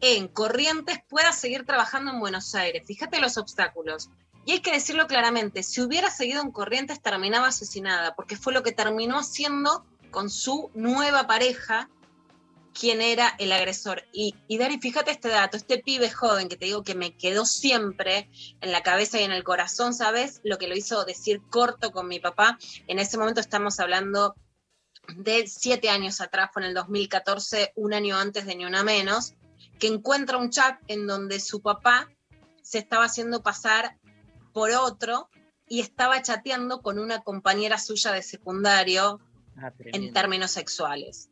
en Corrientes pueda seguir trabajando en Buenos Aires. Fíjate los obstáculos. Y hay que decirlo claramente, si hubiera seguido en Corrientes terminaba asesinada, porque fue lo que terminó haciendo con su nueva pareja, quién era el agresor. Y, y Dari, fíjate este dato, este pibe joven que te digo que me quedó siempre en la cabeza y en el corazón, ¿sabes? Lo que lo hizo decir corto con mi papá. En ese momento estamos hablando de siete años atrás, fue en el 2014, un año antes de Ni Una Menos, que encuentra un chat en donde su papá se estaba haciendo pasar por otro y estaba chateando con una compañera suya de secundario Ah, en términos sexuales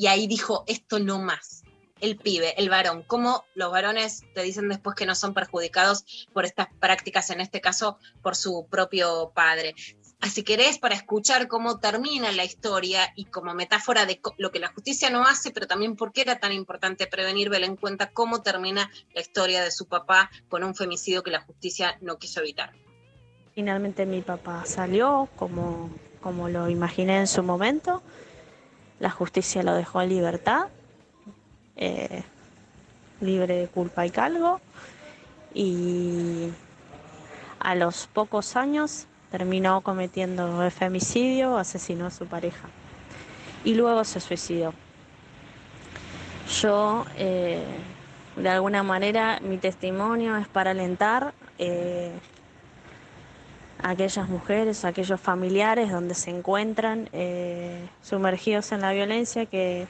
y ahí dijo, esto no más. El pibe, el varón, cómo los varones te dicen después que no son perjudicados por estas prácticas, en este caso por su propio padre. Así querés para escuchar cómo termina la historia y como metáfora de lo que la justicia no hace, pero también por qué era tan importante prevenir, ver en cuenta cómo termina la historia de su papá con un femicidio que la justicia no quiso evitar. Finalmente mi papá salió como, como lo imaginé en su momento la justicia lo dejó en libertad, eh, libre de culpa y cargo, y a los pocos años terminó cometiendo femicidio, asesinó a su pareja y luego se suicidó. Yo, eh, de alguna manera, mi testimonio es para alentar eh, aquellas mujeres, aquellos familiares donde se encuentran eh, sumergidos en la violencia, que,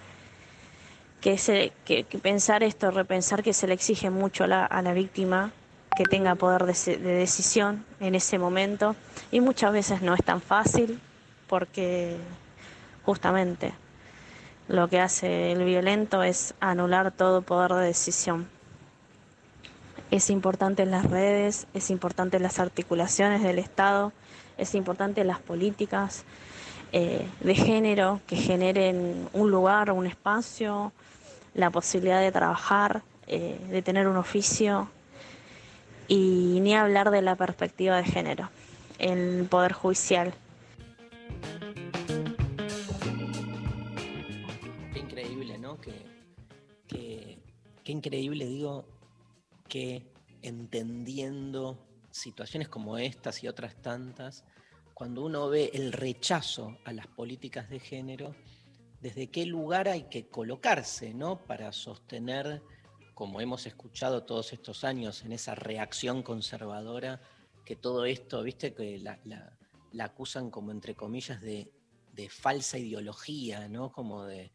que, se, que, pensar esto, repensar que se le exige mucho a la, a la víctima que tenga poder de, de, decisión en ese momento. Y muchas veces no es tan fácil porque justamente lo que hace el violento es anular todo poder de decisión es importante las redes, es importante las articulaciones del Estado, es importante las políticas eh, de género que generen un lugar, un espacio, la posibilidad de trabajar, eh, de tener un oficio y ni hablar de la perspectiva de género, el Poder Judicial. Qué increíble, ¿no? Qué increíble, digo, que entendiendo situaciones como estas y otras tantas, cuando uno ve el rechazo a las políticas de género, desde qué lugar hay que colocarse, ¿no? Para sostener, como hemos escuchado todos estos años, en esa reacción conservadora, que todo esto, viste, que la, acusan como entre comillas de, de, falsa ideología, ¿no? Como de,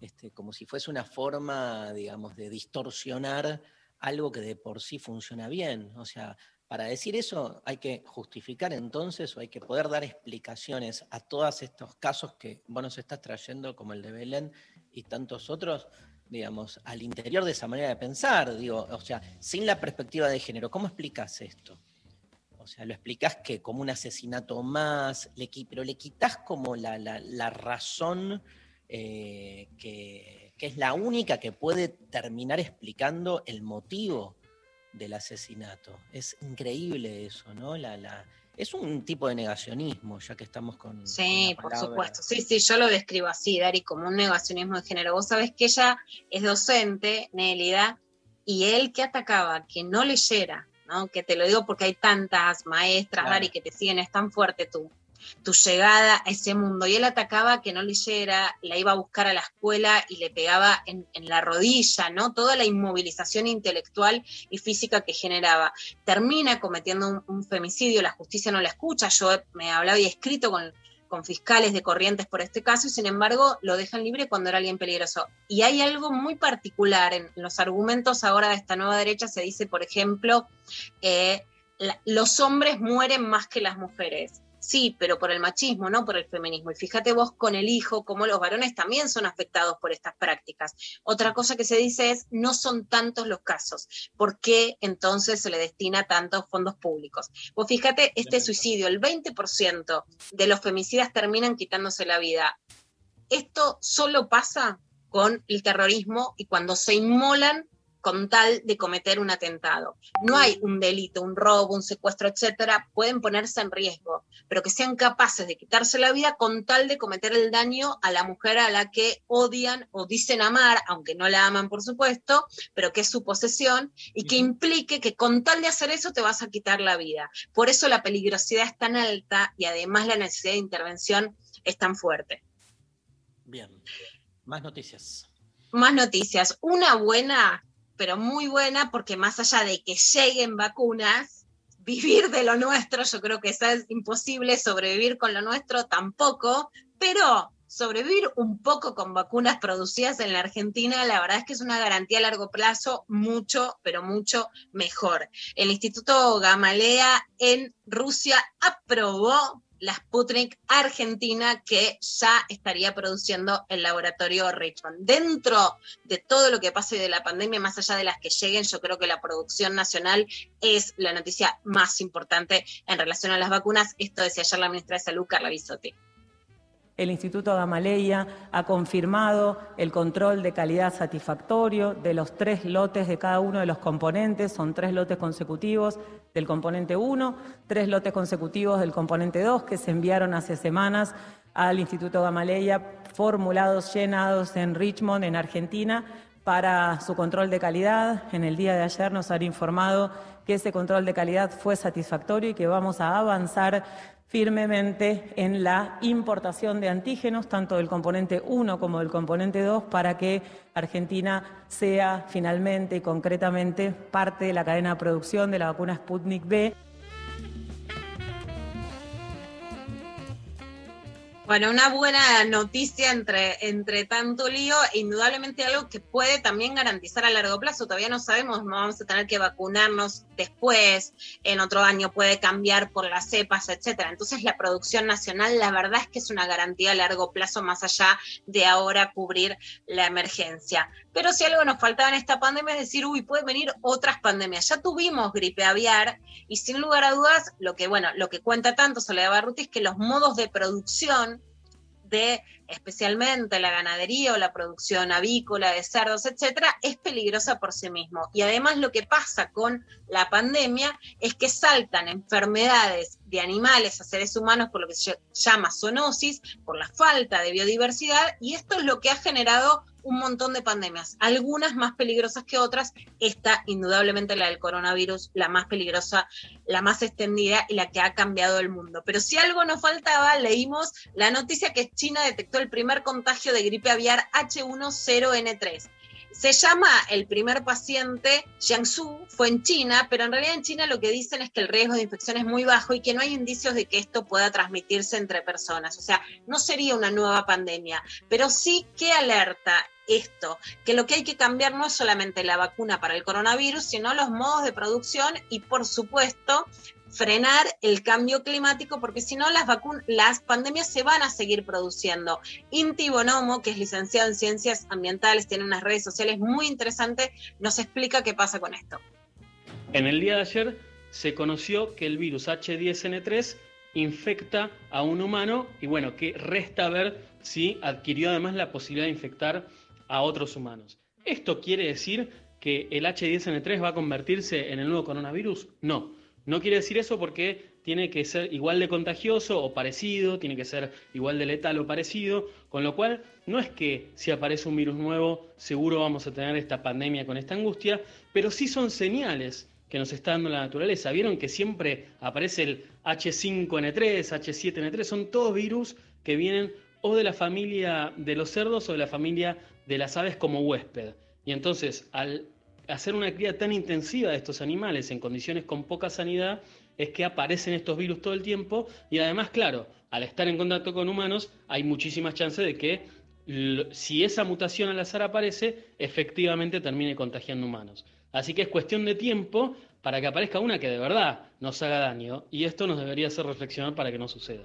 este, como si fuese una forma, digamos, de distorsionar algo que de por sí funciona bien. O sea, para decir eso hay que justificar entonces o hay que poder dar explicaciones a todos estos casos que vos nos estás trayendo, como el de Belén y tantos otros, digamos, al interior de esa manera de pensar, digo, o sea, sin la perspectiva de género, ¿cómo explicas esto? O sea, lo explicás que como un asesinato más, pero le quitas como la, la, razón eh, que que es la única que puede terminar explicando el motivo del asesinato. Es increíble eso, ¿no? La, la, es un tipo de negacionismo, ya que estamos con. Sí, por supuesto. Sí, sí, yo lo describo así, Dari, como un negacionismo de género. Vos sabés que ella es docente, Nélida, y él que atacaba, que no leyera, ¿no? Que te lo digo porque hay tantas maestras, Dari, que te siguen, es tan fuerte tú tu llegada a ese mundo. Y él atacaba que no leyera, la iba a buscar a la escuela y le pegaba en, la rodilla, ¿no? Toda la inmovilización intelectual y física que generaba. Termina cometiendo un, femicidio, la justicia no la escucha. Yo me hablaba y escrito con, con fiscales de corrientes por este caso y sin embargo lo dejan libre cuando era alguien peligroso. Y hay algo muy particular en los argumentos ahora de esta nueva derecha, se dice, por ejemplo, eh, los hombres mueren más que las mujeres. Sí, pero por el machismo, no por el feminismo. Y fíjate vos con el hijo, cómo los varones también son afectados por estas prácticas. Otra cosa que se dice es, no son tantos los casos. ¿Por qué entonces se le destina tantos fondos públicos? Vos fíjate, este suicidio, el 20% de los femicidas terminan quitándose la vida. Esto solo pasa con el terrorismo y cuando se inmolan con tal de cometer un atentado. No hay un delito, un robo, un secuestro, etcétera, pueden ponerse en riesgo, pero que sean capaces de quitarse la vida con tal de cometer el daño a la mujer a la que odian o dicen amar, aunque no la aman, por supuesto, pero que es su posesión y que implique que con tal de hacer eso te vas a quitar la vida. Por eso la peligrosidad es tan alta y además la necesidad de intervención es tan fuerte. Bien. Más noticias. Más noticias. Una buena, pero muy buena, porque más allá de que lleguen vacunas, [laughs] vivir de lo nuestro, yo creo que es imposible, sobrevivir con lo nuestro tampoco, pero sobrevivir un poco con vacunas producidas en la Argentina, la verdad es que es una garantía a largo plazo mucho, pero mucho mejor. El Instituto Gamalea en Rusia aprobó la Sputnik Argentina que ya estaría produciendo el laboratorio Richmond. Dentro de todo lo que pase de la pandemia, más allá de las que lleguen, yo creo que la producción nacional es la noticia más importante en relación a las vacunas. Esto decía ayer la ministra de Salud, Carla Bisotti. El Instituto Gamaleya ha confirmado el control de calidad satisfactorio de los tres lotes de cada uno de los componentes. Son tres lotes consecutivos del componente 1, tres lotes consecutivos del componente 2 que se enviaron hace semanas al Instituto Gamaleya, formulados, llenados en Richmond, en Argentina, para su control de calidad. En el día de ayer nos han informado que ese control de calidad fue satisfactorio y que vamos a avanzar firmemente en la importación de antígenos, tanto del componente 1 como del componente 2, para que Argentina sea finalmente y concretamente parte de la cadena de producción de la vacuna Sputnik V. Bueno, una buena noticia entre, entre tanto lío, indudablemente algo que puede también garantizar a largo plazo. Todavía no sabemos, no vamos a tener que vacunarnos después, en otro año puede cambiar por las cepas, etcétera. Entonces, la producción nacional, la verdad es que es una garantía a largo plazo, más allá de ahora cubrir la emergencia. Pero si algo nos faltaba en esta pandemia es decir, uy, pueden venir otras pandemias. Ya tuvimos gripe aviar y sin lugar a dudas, lo que, bueno, lo que cuenta tanto Soledad Barruti es que los modos de producción de especialmente la ganadería o la producción avícola de cerdos, etcétera, es peligrosa por sí mismo. Y además lo que pasa con la pandemia es que saltan enfermedades de animales a seres humanos por lo que se llama zoonosis, por la falta de biodiversidad, y esto es lo que ha generado un montón de pandemias, algunas más peligrosas que otras, esta indudablemente la del coronavirus, la más peligrosa, la más extendida y la que ha cambiado el mundo. Pero si algo nos faltaba, leímos la noticia que China detectó el primer contagio de gripe aviar H10N3. Se llama el primer paciente Jiangsu, fue en China, pero en realidad en China lo que dicen es que el riesgo de infección es muy bajo y que no hay indicios de que esto pueda transmitirse entre personas. O sea, no sería una nueva pandemia, pero sí que alerta esto, que lo que hay que cambiar no es solamente la vacuna para el coronavirus, sino los modos de producción y, por supuesto, frenar el cambio climático, porque si no las, las pandemias se van a seguir produciendo. Inti Bonomo, que es licenciado en Ciencias Ambientales, tiene unas redes sociales muy interesantes, nos explica qué pasa con esto. En el día de ayer se conoció que el virus H10N3 infecta a un humano y bueno, que resta ver si adquirió además la posibilidad de infectar a otros humanos. ¿Esto quiere decir que el H10N3 va a convertirse en el nuevo coronavirus? No. No quiere decir eso porque tiene que ser igual de contagioso o parecido, tiene que ser igual de letal o parecido, con lo cual no es que si aparece un virus nuevo seguro vamos a tener esta pandemia con esta angustia, pero sí son señales que nos está dando la naturaleza. Vieron que siempre aparece el H5N3, H7N3, son todos virus que vienen o de la familia de los cerdos o de la familia de las aves como huésped. Y entonces, al hacer una cría tan intensiva de estos animales en condiciones con poca sanidad, es que aparecen estos virus todo el tiempo y además, claro, al estar en contacto con humanos, hay muchísimas chances de que si esa mutación al azar aparece, efectivamente termine contagiando humanos. Así que es cuestión de tiempo para que aparezca una que de verdad nos haga daño. Y esto nos debería hacer reflexionar para que no suceda.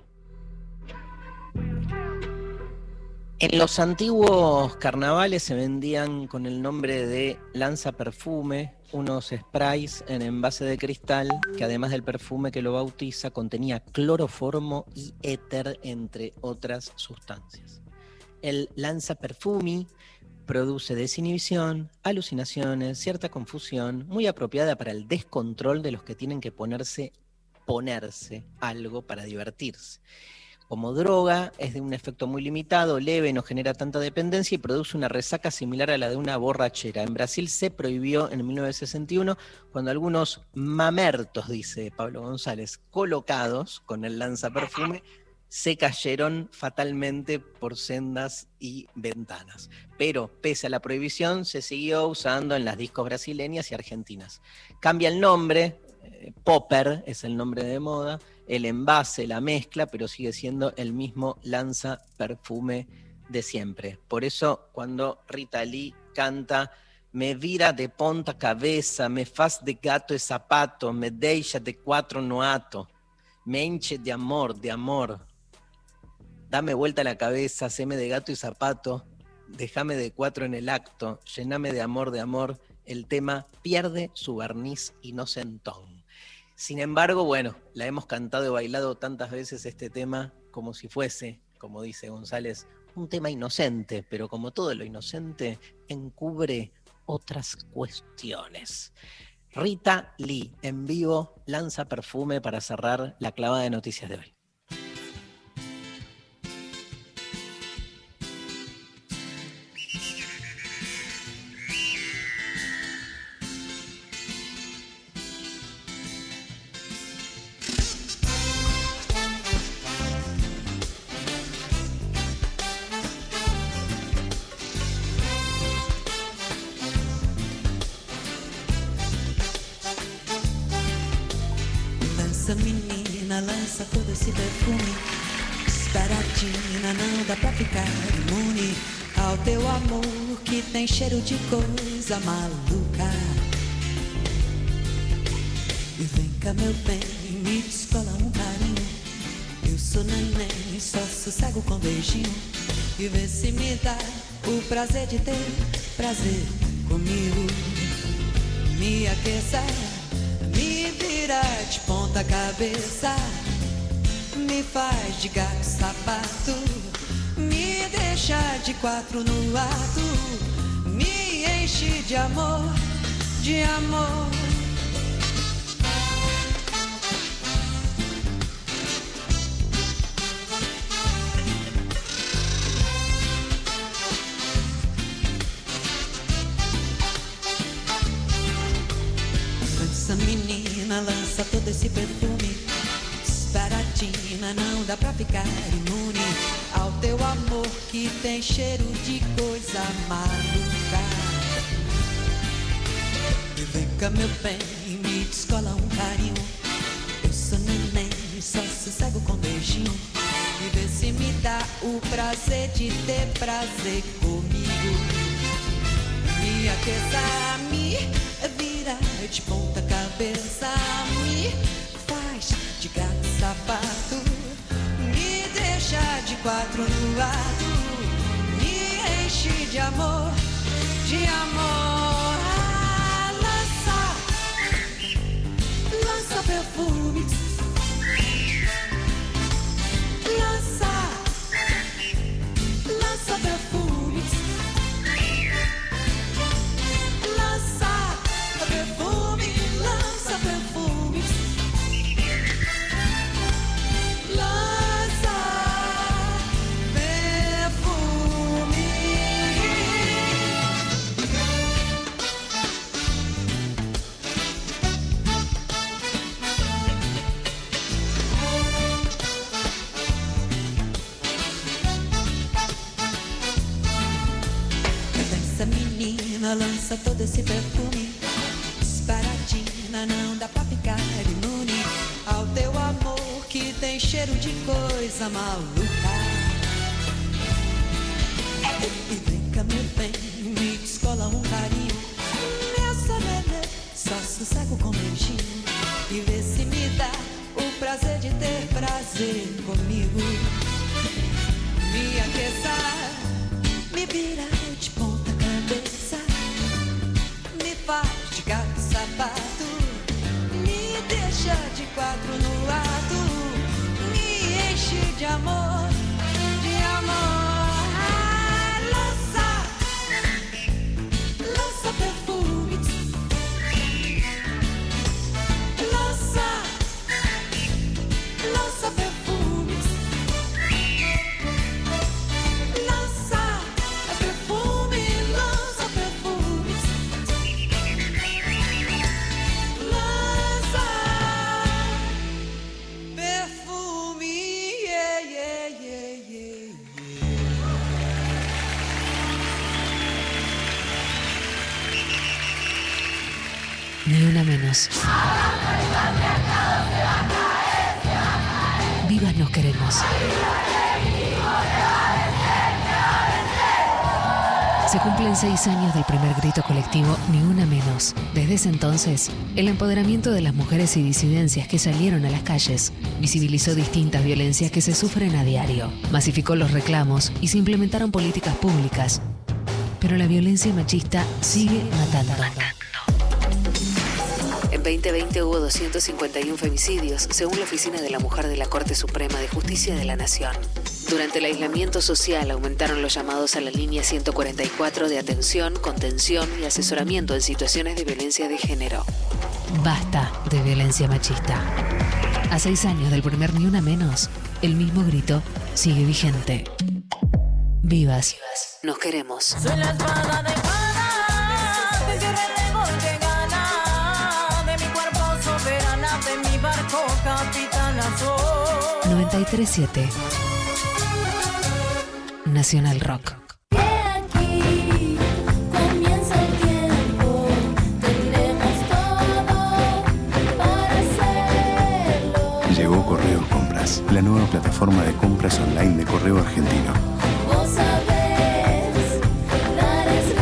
En los antiguos carnavales se vendían con el nombre de lanza perfume unos sprays en envase de cristal que además del perfume que lo bautiza contenía cloroformo y éter entre otras sustancias. El lanza perfumi produce desinhibición, alucinaciones, cierta confusión, muy apropiada para el descontrol de los que tienen que ponerse ponerse algo para divertirse. Como droga, es de un efecto muy limitado, leve, no genera tanta dependencia y produce una resaca similar a la de una borrachera. En Brasil se prohibió en 1961 cuando algunos mamertos, dice Pablo González, colocados con el lanzaperfume, se cayeron fatalmente por sendas y ventanas. Pero pese a la prohibición, se siguió usando en las discos brasileñas y argentinas. Cambia el nombre, eh, Popper es el nombre de moda, el envase, la mezcla, pero sigue siendo el mismo lanza perfume de siempre. Por eso cuando Rita Lee canta me vira de ponta cabeza, me faz de gato e zapato, me deixa de cuatro no ato, me hinche de amor, de amor. Dame vuelta la cabeza, seme de gato y zapato, déjame de cuatro en el acto, llename de amor, de amor. El tema pierde su barniz inocentón. Sin embargo, bueno, la hemos cantado y bailado tantas veces este tema como si fuese, como dice González, un tema inocente, pero como todo lo inocente, encubre otras cuestiones. Rita Lee, en vivo, lanza perfume para cerrar la clava de noticias de hoy. Coisa maluca. E vem cá meu bem, me descola um carinho. Eu sou neném, só sossego com beijinho. E vê se me dá o prazer de ter prazer comigo. Me aqueça me vira de ponta cabeça, me faz de gato sapato, me deixa de quatro no ato, enche de amor, de amor. Lança menina, lança todo esse perfume Esperatina, não dá pra ficar imune Ao teu amor que tem cheiro de Cá meu bem, me descola um carinho. Eu sou neném, só sossego com beijinho. E vê se me dá o prazer de ter prazer comigo. Me aqueça, me vira de ponta cabeça, me faz de gato sapato, me deixa de quatro no lado, me enche de amor, de amor. Oh, it's seis años del primer grito colectivo Ni una menos. Desde ese entonces, el empoderamiento de las mujeres y disidencias que salieron a las calles visibilizó distintas violencias que se sufren a diario, masificó los reclamos y se implementaron políticas públicas. Pero la violencia machista sigue matando. En 2020 hubo 251 femicidios, según la Oficina de la Mujer de la Corte Suprema de Justicia de la Nación. Durante el aislamiento social aumentaron los llamados a la línea 144 de atención, contención y asesoramiento en situaciones de violencia de género. Basta de violencia machista. A seis años del primer Ni Una Menos, el mismo grito sigue vigente. Vivas. Nos queremos. Soy la espada de Juana, que cierre de golpe gana, de mi cuerpo soberana, de mi barco capitana soy. 937 para hacerlo. Llegó Correos Compras, la nueva plataforma de compras online de Correo Argentino. Vos sabés, dar es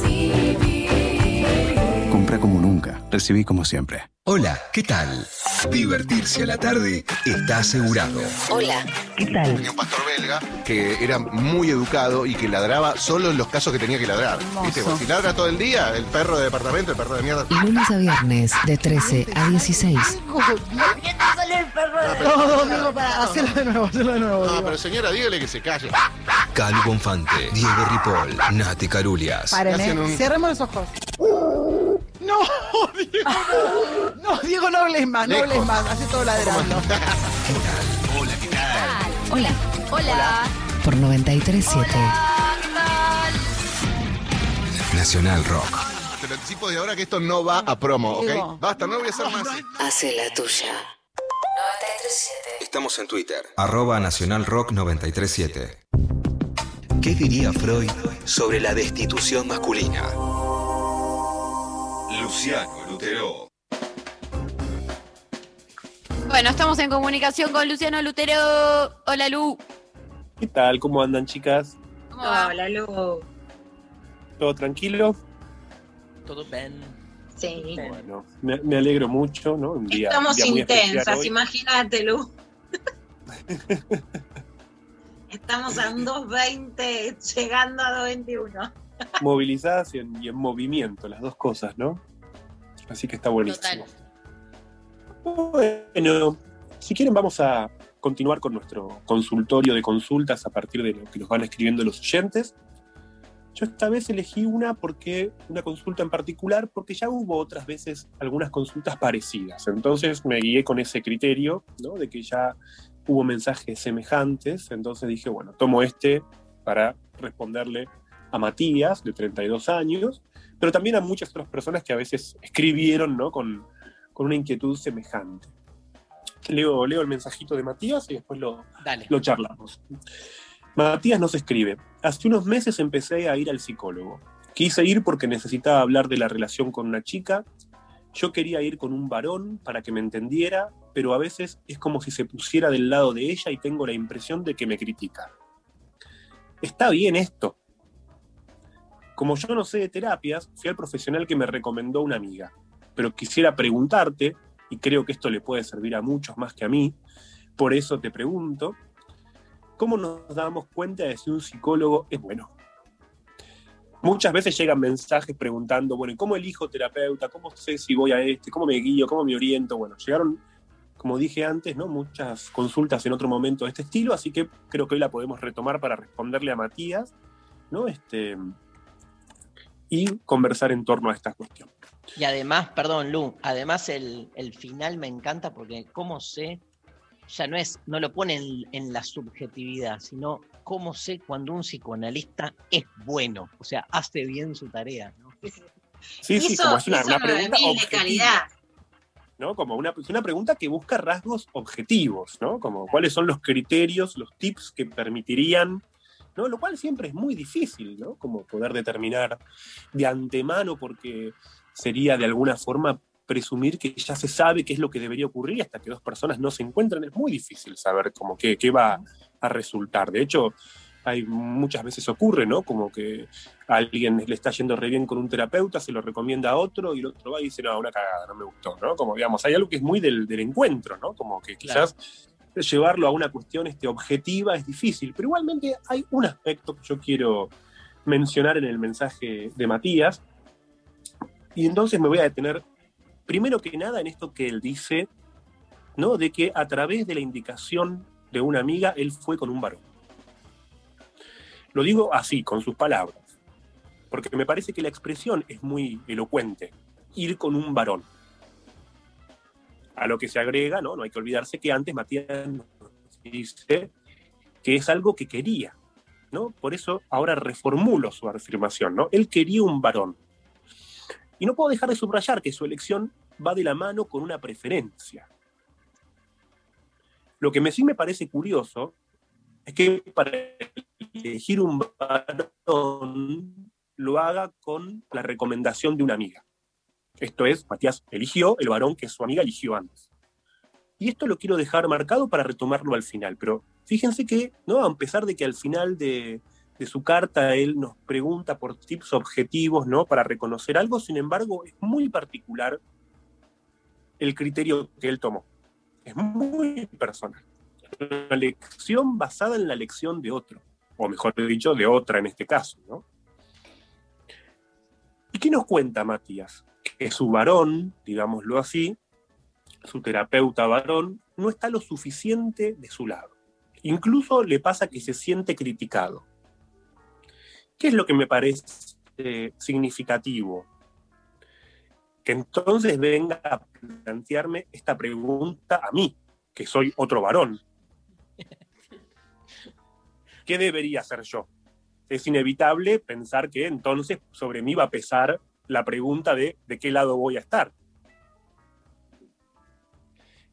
recibir. Compra como nunca, recibí como siempre. Hola, ¿qué tal? Divertirse a la tarde está asegurado. Hola, ¿qué tal? Tenía un pastor belga que era muy educado y que ladraba solo en los casos que tenía que ladrar. ¿Viste? Porque Si ladra todo el día, el perro de departamento, el perro de mierda. Lunes a viernes de 13 a 16. No, Domingo, para hacerlo de nuevo, hacerlo de nuevo. No, digo. pero señora, dígale que se calle. Calu Bonfante, Diego Ripoll, Nati Carulias. Paren, Hacen eh. un- Cerremos los ojos. No, Diego, no. No, Diego, no hables más, no Lejos. hables más. Hace todo ladrando. Hola, ¿qué tal? Hola, Hola. por 937 Nacional Rock. Te lo anticipo desde ahora que esto no va a promo, Diego. ¿ok? Basta, no voy a hacer más. hace la tuya. Estamos en Twitter. Arroba Nacional Rock 937. ¿Qué diría Freud sobre la destitución masculina? Luciano Lutero. Bueno, estamos en comunicación con Luciano Lutero. Hola, Lu. ¿Qué tal? ¿Cómo andan, chicas? ¿Cómo va? Hola, Lu. ¿Todo tranquilo? Todo bien. Sí. Bueno, me, me alegro mucho, ¿no? Un día, Estamos día intensas, imagínate, Lu. [laughs] Estamos a un 2.20, llegando a 2.21. Movilizadas y en, y en movimiento, las dos cosas, ¿no? Así que está buenísimo. Bueno, si quieren vamos a continuar con nuestro consultorio de consultas a partir de lo que nos van escribiendo los oyentes. Yo esta vez elegí una porque una consulta en particular porque ya hubo otras veces algunas consultas parecidas. Entonces me guié con ese criterio, ¿no? De que ya hubo mensajes semejantes. Entonces dije, bueno, tomo este para responderle a Matías, de 32 años, pero también a muchas otras personas que a veces escribieron, ¿no? Con, con una inquietud semejante. Leo, leo el mensajito de Matías y después lo, Dale. lo charlamos. Matías nos escribe, hace unos meses empecé a ir al psicólogo. Quise ir porque necesitaba hablar de la relación con una chica. Yo quería ir con un varón para que me entendiera, pero a veces es como si se pusiera del lado de ella y tengo la impresión de que me critica. Está bien esto. Como yo no sé de terapias, fui al profesional que me recomendó una amiga. pero quisiera preguntarte, y creo que esto le puede servir a muchos más que a mí, por eso te pregunto, ¿cómo nos damos cuenta de si un psicólogo es bueno? Muchas veces llegan mensajes preguntando, bueno, ¿y cómo elijo terapeuta? ¿Cómo sé si voy a este? ¿Cómo me guío? ¿Cómo me oriento? Bueno, llegaron, como dije antes, ¿no? muchas consultas en otro momento de este estilo, así que creo que hoy la podemos retomar para responderle a Matías, ¿no? Este, y conversar en torno a esta cuestión. Y además, perdón, Lu, además el, el final me encanta porque cómo sé, ya no es, no lo pone en, en la subjetividad, sino cómo sé cuando un psicoanalista es bueno, o sea, hace bien su tarea. ¿no? Sí, sí, como es una, una pregunta 9000 de calidad. ¿no? Como una, es una pregunta que busca rasgos objetivos, ¿no? Como cuáles son los criterios, los tips que permitirían, ¿no? Lo cual siempre es muy difícil, ¿no? Como poder determinar de antemano porque sería de alguna forma presumir que ya se sabe qué es lo que debería ocurrir hasta que dos personas no se encuentran es muy difícil saber como qué, qué va a resultar. De hecho, hay muchas veces ocurre, ¿no? Como que a alguien le está yendo re bien con un terapeuta, se lo recomienda a otro y el otro va y dice, no, una cagada, no me gustó, ¿no? Como digamos, hay algo que es muy del, del encuentro, ¿no? Como que quizás llevarlo a una cuestión este, objetiva es difícil, pero igualmente hay un aspecto que yo quiero mencionar en el mensaje de Matías, y entonces me voy a detener primero que nada en esto que él dice, ¿no? De que a través de la indicación de una amiga, él fue con un varón. Lo digo así, con sus palabras, porque me parece que la expresión es muy elocuente, ir con un varón. A lo que se agrega, ¿no? No hay que olvidarse que antes Matías nos dice que es algo que quería, ¿no? Por eso ahora reformulo su afirmación, ¿no? Él quería un varón. Y no puedo dejar de subrayar que su elección va de la mano con una preferencia. Lo que me, sí me parece curioso es que para elegir un varón lo haga con la recomendación de una amiga. Esto es, Matías eligió el varón que su amiga eligió antes. Y esto lo quiero dejar marcado para retomarlo al final, pero fíjense que, ¿no? a pesar de que al final de, de su carta él nos pregunta por tips objetivos ¿no? para reconocer algo, sin embargo, es muy particular el criterio que él tomó. Es muy personal. Una lección basada en la lección de otro, o mejor dicho, de otra en este caso. ¿no? ¿Y qué nos cuenta Matías? Que su varón, digámoslo así, su terapeuta varón, no está lo suficiente de su lado. Incluso le pasa que se siente criticado. ¿Qué es lo que me parece significativo? Que entonces venga a plantearme esta pregunta a mí, que soy otro varón. ¿Qué debería hacer yo? Es inevitable pensar que entonces sobre mí va a pesar la pregunta de de qué lado voy a estar.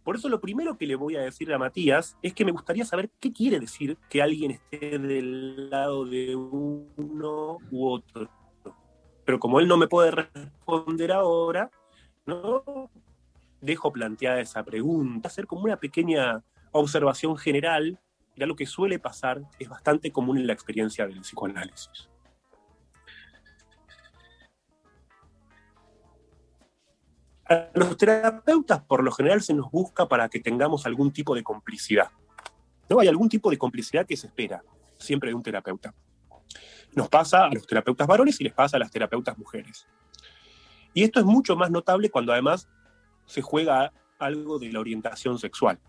Por eso lo primero que le voy a decir a Matías es que me gustaría saber qué quiere decir que alguien esté del lado de uno u otro. Pero como él no me puede responder ahora, no dejo planteada esa pregunta, hacer como una pequeña observación general de algo que suele pasar, es bastante común en la experiencia del psicoanálisis. A los terapeutas por lo general se nos busca para que tengamos algún tipo de complicidad. ¿No? Hay algún tipo de complicidad que se espera siempre de un terapeuta. Nos pasa a los terapeutas varones y les pasa a las terapeutas mujeres. Y esto es mucho más notable cuando además se juega algo de la orientación sexual.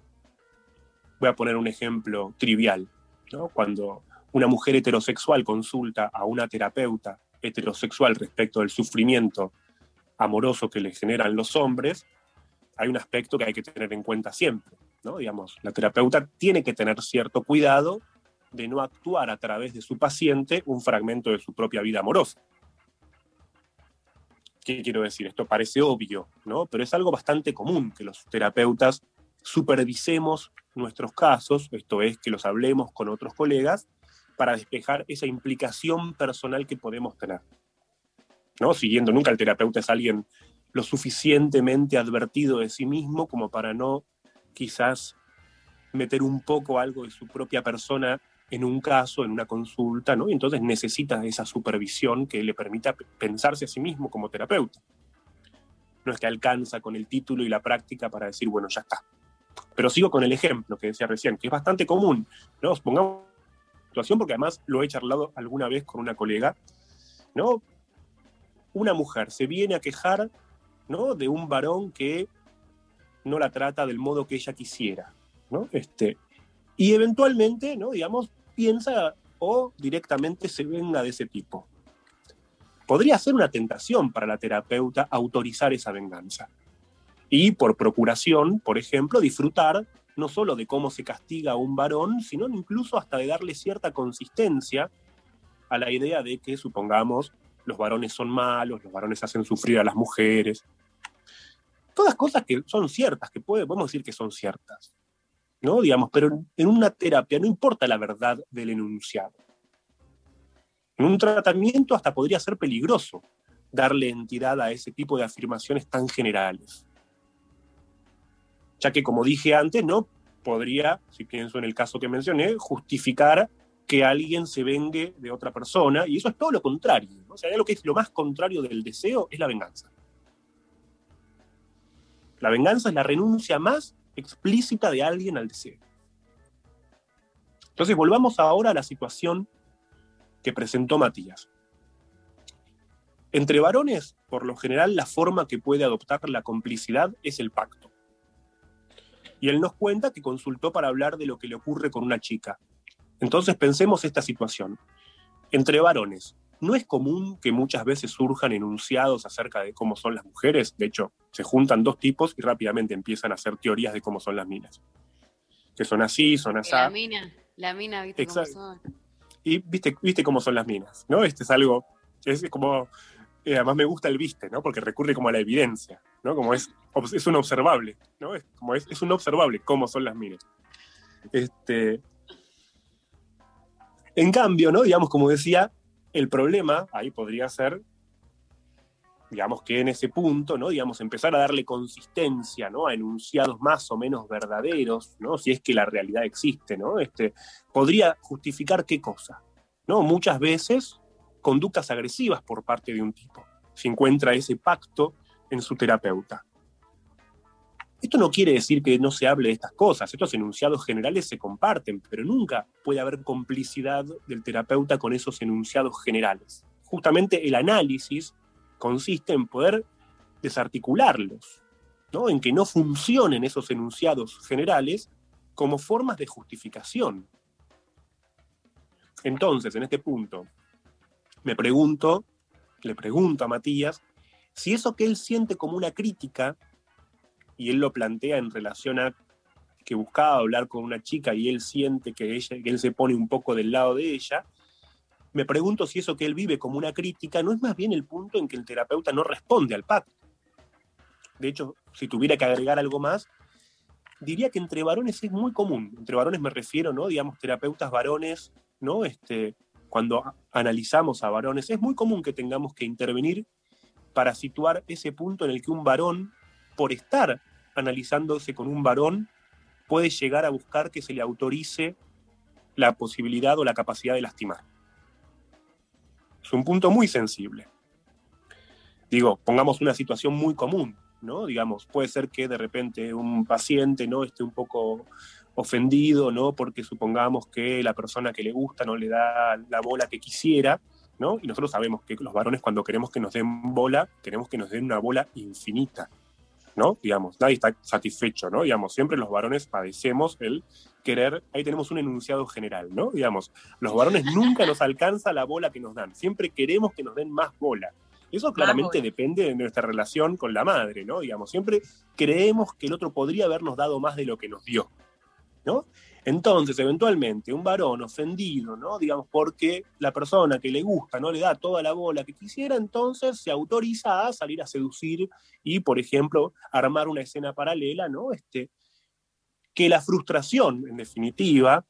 Voy a poner un ejemplo trivial. ¿no? Cuando una mujer heterosexual consulta a una terapeuta heterosexual respecto del sufrimiento amoroso que le generan los hombres, hay un aspecto que hay que tener en cuenta siempre. ¿no? Digamos, la terapeuta tiene que tener cierto cuidado de no actuar a través de su paciente un fragmento de su propia vida amorosa. ¿Qué quiero decir? Esto parece obvio, ¿no? Pero es algo bastante común que los terapeutas supervisemos nuestros casos, esto es, que los hablemos con otros colegas, para despejar esa implicación personal que podemos tener. ¿No? Siguiendo, nunca el terapeuta es alguien lo suficientemente advertido de sí mismo como para no quizás meter un poco algo de su propia persona en un caso, en una consulta, ¿no? Y entonces necesita esa supervisión que le permita pensarse a sí mismo como terapeuta. no es que alcanza con el título y la práctica para decir, bueno, ya está. Pero sigo con el ejemplo que decía recién, que es bastante común. ¿no? Pongamos situación, porque además lo he charlado alguna vez con una colega, ¿no? Una mujer se viene a quejar, ¿no? De un varón que no la trata del modo que ella quisiera, ¿no? Este, y eventualmente, ¿no? Digamos, piensa o directamente se venga de ese tipo. Podría ser una tentación para la terapeuta autorizar esa venganza. Y por procuración, por ejemplo, disfrutar no solo de cómo se castiga a un varón, sino incluso hasta de darle cierta consistencia a la idea de que, supongamos, los varones son malos, los varones hacen sufrir a las mujeres. Todas cosas que son ciertas, que podemos decir que son ciertas. ¿no? Digamos, pero en una terapia no importa la verdad del enunciado. En un tratamiento hasta podría ser peligroso darle entidad a ese tipo de afirmaciones tan generales ya que como dije antes, no podría, si pienso en el caso que mencioné, justificar que alguien se vengue de otra persona, y eso es todo lo contrario. O sea, lo que es lo más contrario del deseo es la venganza. La venganza es la renuncia más explícita de alguien al deseo. Entonces volvamos ahora a la situación que presentó Matías. Entre varones, por lo general, la forma que puede adoptar la complicidad es el pacto. Y él nos cuenta que consultó para hablar de lo que le ocurre con una chica. Entonces pensemos esta situación. Entre varones, ¿no es común que muchas veces surjan enunciados acerca de cómo son las mujeres? De hecho, se juntan dos tipos y rápidamente empiezan a hacer teorías de cómo son las minas. Que son así, son así. La mina, la mina, viste Exacto. cómo son. Y viste, viste cómo son las minas, ¿no? Este es algo, es como, eh, además me gusta el viste, ¿no? Porque recurre como a la evidencia, ¿no? Como es, es un observable, ¿no? Es, como es, es un observable cómo son las minas. Este, en cambio, ¿no? Digamos, como decía, el problema ahí podría ser, digamos que en ese punto, ¿no? Digamos, empezar a darle consistencia, ¿no? A enunciados más o menos verdaderos, ¿no? Si es que la realidad existe, ¿no? Este, podría justificar qué cosa, ¿no? Muchas veces conductas agresivas por parte de un tipo, si encuentra ese pacto en su terapeuta. Esto no quiere decir que no se hable de estas cosas, estos enunciados generales se comparten, pero nunca puede haber complicidad del terapeuta con esos enunciados generales. Justamente el análisis consiste en poder desarticularlos, ¿no? en que no funcionen esos enunciados generales como formas de justificación. Entonces, en este punto, me pregunto, le pregunto a Matías, si eso que él siente como una crítica, y él lo plantea en relación a que buscaba hablar con una chica y él siente que, ella, que él se pone un poco del lado de ella, me pregunto si eso que él vive como una crítica no es más bien el punto en que el terapeuta no responde al pacto. De hecho, si tuviera que agregar algo más, diría que entre varones es muy común. Entre varones me refiero, ¿no? Digamos, terapeutas varones, ¿no? Este, cuando analizamos a varones, es muy común que tengamos que intervenir para situar ese punto en el que un varón, por estar analizándose con un varón, puede llegar a buscar que se le autorice la posibilidad o la capacidad de lastimar. Es un punto muy sensible. Digo, pongamos una situación muy común, ¿no? Digamos, puede ser que de repente un paciente no esté un poco ofendido, ¿no? Porque supongamos que la persona que le gusta no le da la bola que quisiera, ¿no? Y nosotros sabemos que los varones cuando queremos que nos den bola, queremos que nos den una bola infinita, ¿no? Digamos, nadie está satisfecho, ¿no? Digamos, siempre los varones padecemos el querer, ahí tenemos un enunciado general, ¿no? Digamos, los varones [laughs] nunca nos alcanza la bola que nos dan, siempre queremos que nos den más bola. Eso claramente depende de nuestra relación con la madre, ¿no? Digamos, siempre creemos que el otro podría habernos dado más de lo que nos dio, ¿no? Entonces, eventualmente, un varón ofendido, ¿no? Digamos, porque la persona que le gusta no le da toda la bola que quisiera, entonces se autoriza a salir a seducir y, por ejemplo, armar una escena paralela, ¿no? Este, que la frustración, en definitiva,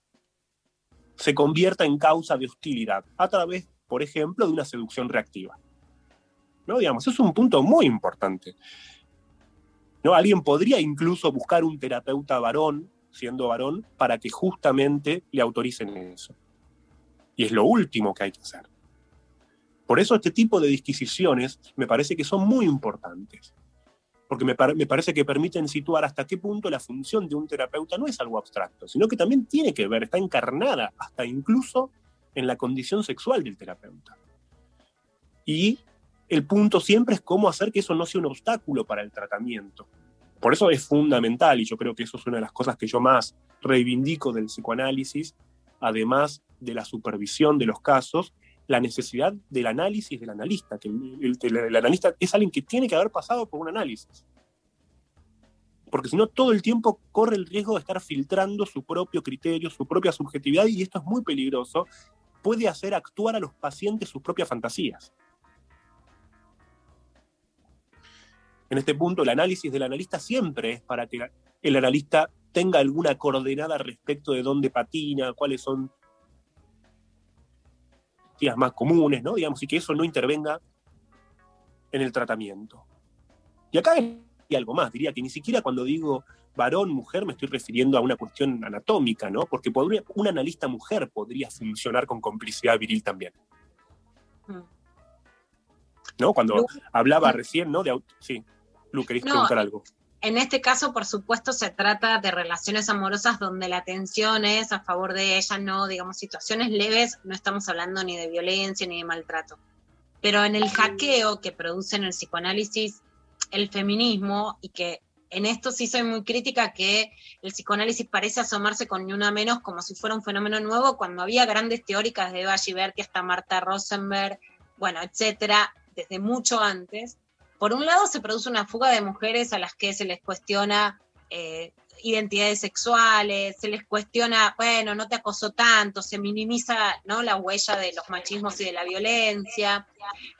se convierta en causa de hostilidad a través, por ejemplo, de una seducción reactiva. ¿No? Digamos, es un punto muy importante. ¿No? Alguien podría incluso buscar un terapeuta varón, siendo varón, para que justamente le autoricen eso. Y es lo último que hay que hacer. Por eso este tipo de disquisiciones me parece que son muy importantes. porque me, par- me parece que permiten situar hasta qué punto la función de un terapeuta no es algo abstracto, sino que también tiene que ver, está encarnada hasta incluso en la condición sexual del terapeuta. Y el punto siempre es cómo hacer que eso no sea un obstáculo para el tratamiento. Por eso es fundamental, y yo creo que eso es una de las cosas que yo más reivindico del psicoanálisis, además de la supervisión de los casos, la necesidad del análisis del analista, que el, el- analista es alguien que tiene que haber pasado por un análisis. Porque si no, todo el tiempo corre el riesgo de estar filtrando su propio criterio, su propia subjetividad, y esto es muy peligroso. Puede hacer actuar a los pacientes sus propias fantasías. En este punto, el análisis del analista siempre es para que el analista tenga alguna coordenada respecto de dónde patina, cuáles son días más comunes, ¿no? Digamos, y que eso no intervenga en el tratamiento. Y acá hay algo más, diría que ni siquiera cuando digo varón, mujer, me estoy refiriendo a una cuestión anatómica, ¿no? Porque podría, un analista mujer podría funcionar con complicidad viril también. ¿No? Cuando hablaba recién, ¿no? De, sí, Lu, No, preguntar algo. En este caso, por supuesto, se trata de relaciones amorosas donde la tensión es a favor de ella, no, digamos, situaciones leves, no estamos hablando ni de violencia ni de maltrato. Pero en el hackeo que produce en el psicoanálisis el feminismo, y que en esto sí soy muy crítica, que el psicoanálisis parece asomarse con ni una menos como si fuera un fenómeno nuevo, cuando había grandes teóricas de Eva Giberti hasta Marta Rosenberg, bueno, etcétera, desde mucho antes por un lado se produce una fuga de mujeres a las que se les cuestiona eh, identidades sexuales, se les cuestiona, bueno, no te acosó tanto, se minimiza ¿no? la huella de los machismos y de la violencia,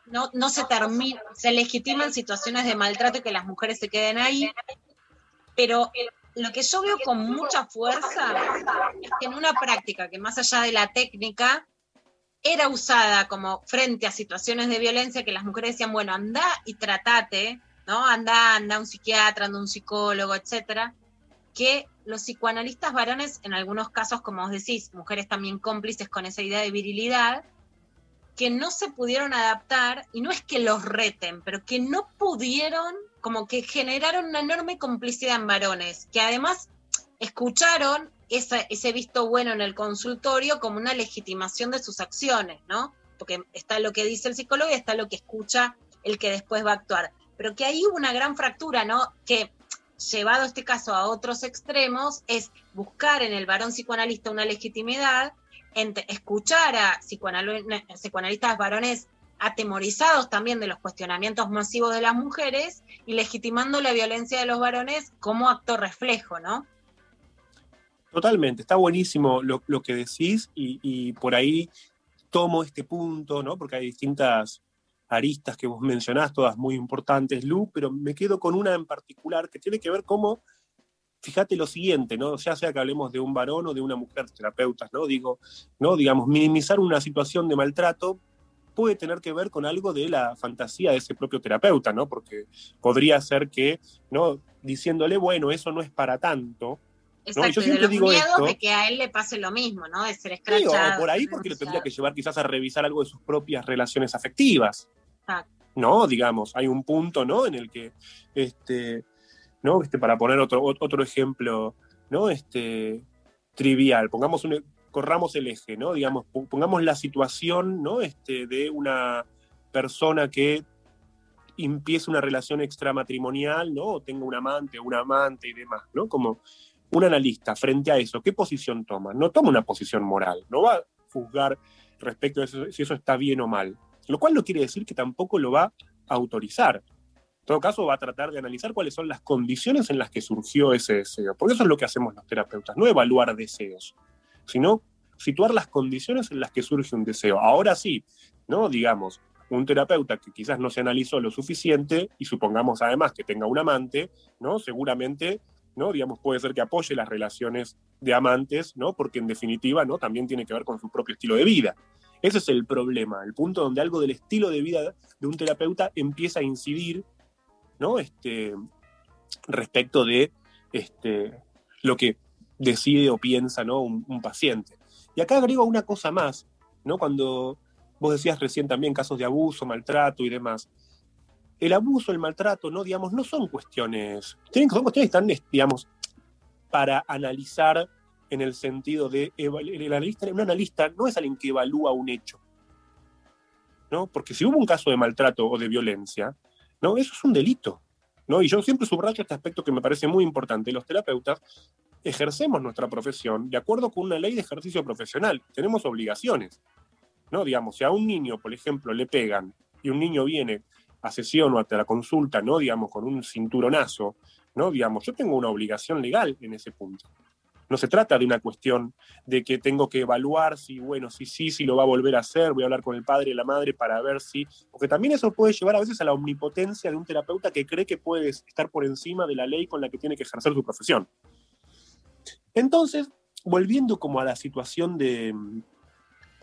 no, no se termina, se legitiman situaciones de maltrato y que las mujeres se queden ahí, pero lo que yo veo con mucha fuerza es que en una práctica que más allá de la técnica, era usada como frente a situaciones de violencia que las mujeres decían, bueno, anda y tratate, ¿no? Anda, anda un psiquiatra, anda un psicólogo, etcétera, que los psicoanalistas varones, en algunos casos, como vos decís, mujeres también cómplices con esa idea de virilidad, que no se pudieron adaptar, y no es que los reten, pero que no pudieron, como que generaron una enorme complicidad en varones, que además escucharon esa- ese visto bueno en el consultorio como una legitimación de sus acciones, ¿no? Porque está lo que dice el psicólogo y está lo que escucha el que después va a actuar. Pero que ahí hubo una gran fractura, ¿no? Que llevado este caso a otros extremos es buscar en el varón psicoanalista una legitimidad, escuchar a psicoanal- psicoanalistas varones atemorizados también de los cuestionamientos masivos de las mujeres y legitimando la violencia de los varones como acto reflejo, ¿no? Totalmente, está buenísimo lo, que decís y, y por ahí tomo este punto, ¿no? Porque hay distintas aristas que vos mencionás, todas muy importantes, Lu, pero me quedo con una en particular que tiene que ver cómo, fíjate lo siguiente, ¿no? Ya sea que hablemos de un varón o de una mujer terapeutas, ¿no? Digo, ¿no? Digamos, minimizar una situación de maltrato puede tener que ver con algo de la fantasía de ese propio terapeuta, ¿no? Porque podría ser que, ¿no? Diciéndole, bueno, eso no es para tanto, ¿no? Exacto, yo y de siempre los digo miedos esto. de que a él le pase lo mismo, ¿no? De ser Sí, o escrachado. por ahí porque lo tendría que llevar quizás a revisar algo de sus propias relaciones afectivas, Exacto. ¿no? Digamos, hay un punto, ¿no? En el que, este, ¿no? Este, para poner otro, ot- otro ejemplo, ¿no? Este, trivial, pongamos un, corramos el eje, ¿no? Digamos, po- pongamos la situación, ¿no? Este, de una persona que empieza una relación extramatrimonial, ¿no? O tenga un amante o una amante y demás, ¿no? Como un analista frente a eso, ¿qué posición toma? No toma una posición moral, no va a juzgar respecto a si eso está bien o mal, lo cual no quiere decir que tampoco lo va a autorizar. En todo caso, va a tratar de analizar cuáles son las condiciones en las que surgió ese deseo, porque eso es lo que hacemos los terapeutas, no evaluar deseos, sino situar las condiciones en las que surge un deseo. Ahora sí, ¿no? Digamos, un terapeuta que quizás no se analizó lo suficiente y supongamos además que tenga un amante, ¿no? Seguramente, ¿no? Digamos, puede ser que apoye las relaciones de amantes, ¿no? Porque en definitiva, ¿no? También tiene que ver con su propio estilo de vida. Ese es el problema, el punto donde algo del estilo de vida de un terapeuta empieza a incidir, ¿no? Este, respecto de este, lo que decide o piensa, ¿no? Un, paciente. Y acá agrego una cosa más, ¿no? Cuando vos decías recién también casos de abuso, maltrato y demás. El abuso, el maltrato, ¿no? Digamos, no son cuestiones, tienen, son cuestiones que están, digamos, para analizar en el sentido de el analista, un analista no es alguien que evalúa un hecho, ¿no? Porque si hubo un caso de maltrato o de violencia, ¿no? Eso es un delito, ¿no? Y yo siempre subrayo este aspecto que me parece muy importante. Los terapeutas ejercemos nuestra profesión de acuerdo con una ley de ejercicio profesional. Tenemos obligaciones, ¿no? Digamos, si a un niño, por ejemplo, le pegan y un niño viene a sesión o a la consulta, ¿no? Digamos, con un cinturonazo, ¿no? Digamos, yo tengo una obligación legal en ese punto. No se trata de una cuestión de que tengo que evaluar si, bueno, si sí, si lo va a volver a hacer, voy a hablar con el padre y la madre para ver si, porque también eso puede llevar a veces a la omnipotencia de un terapeuta que cree que puede estar por encima de la ley con la que tiene que ejercer su profesión. Entonces, volviendo como a la situación de,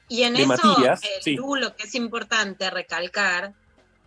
Y en de eso, Matías, eh, sí. Lu, lo que es importante recalcar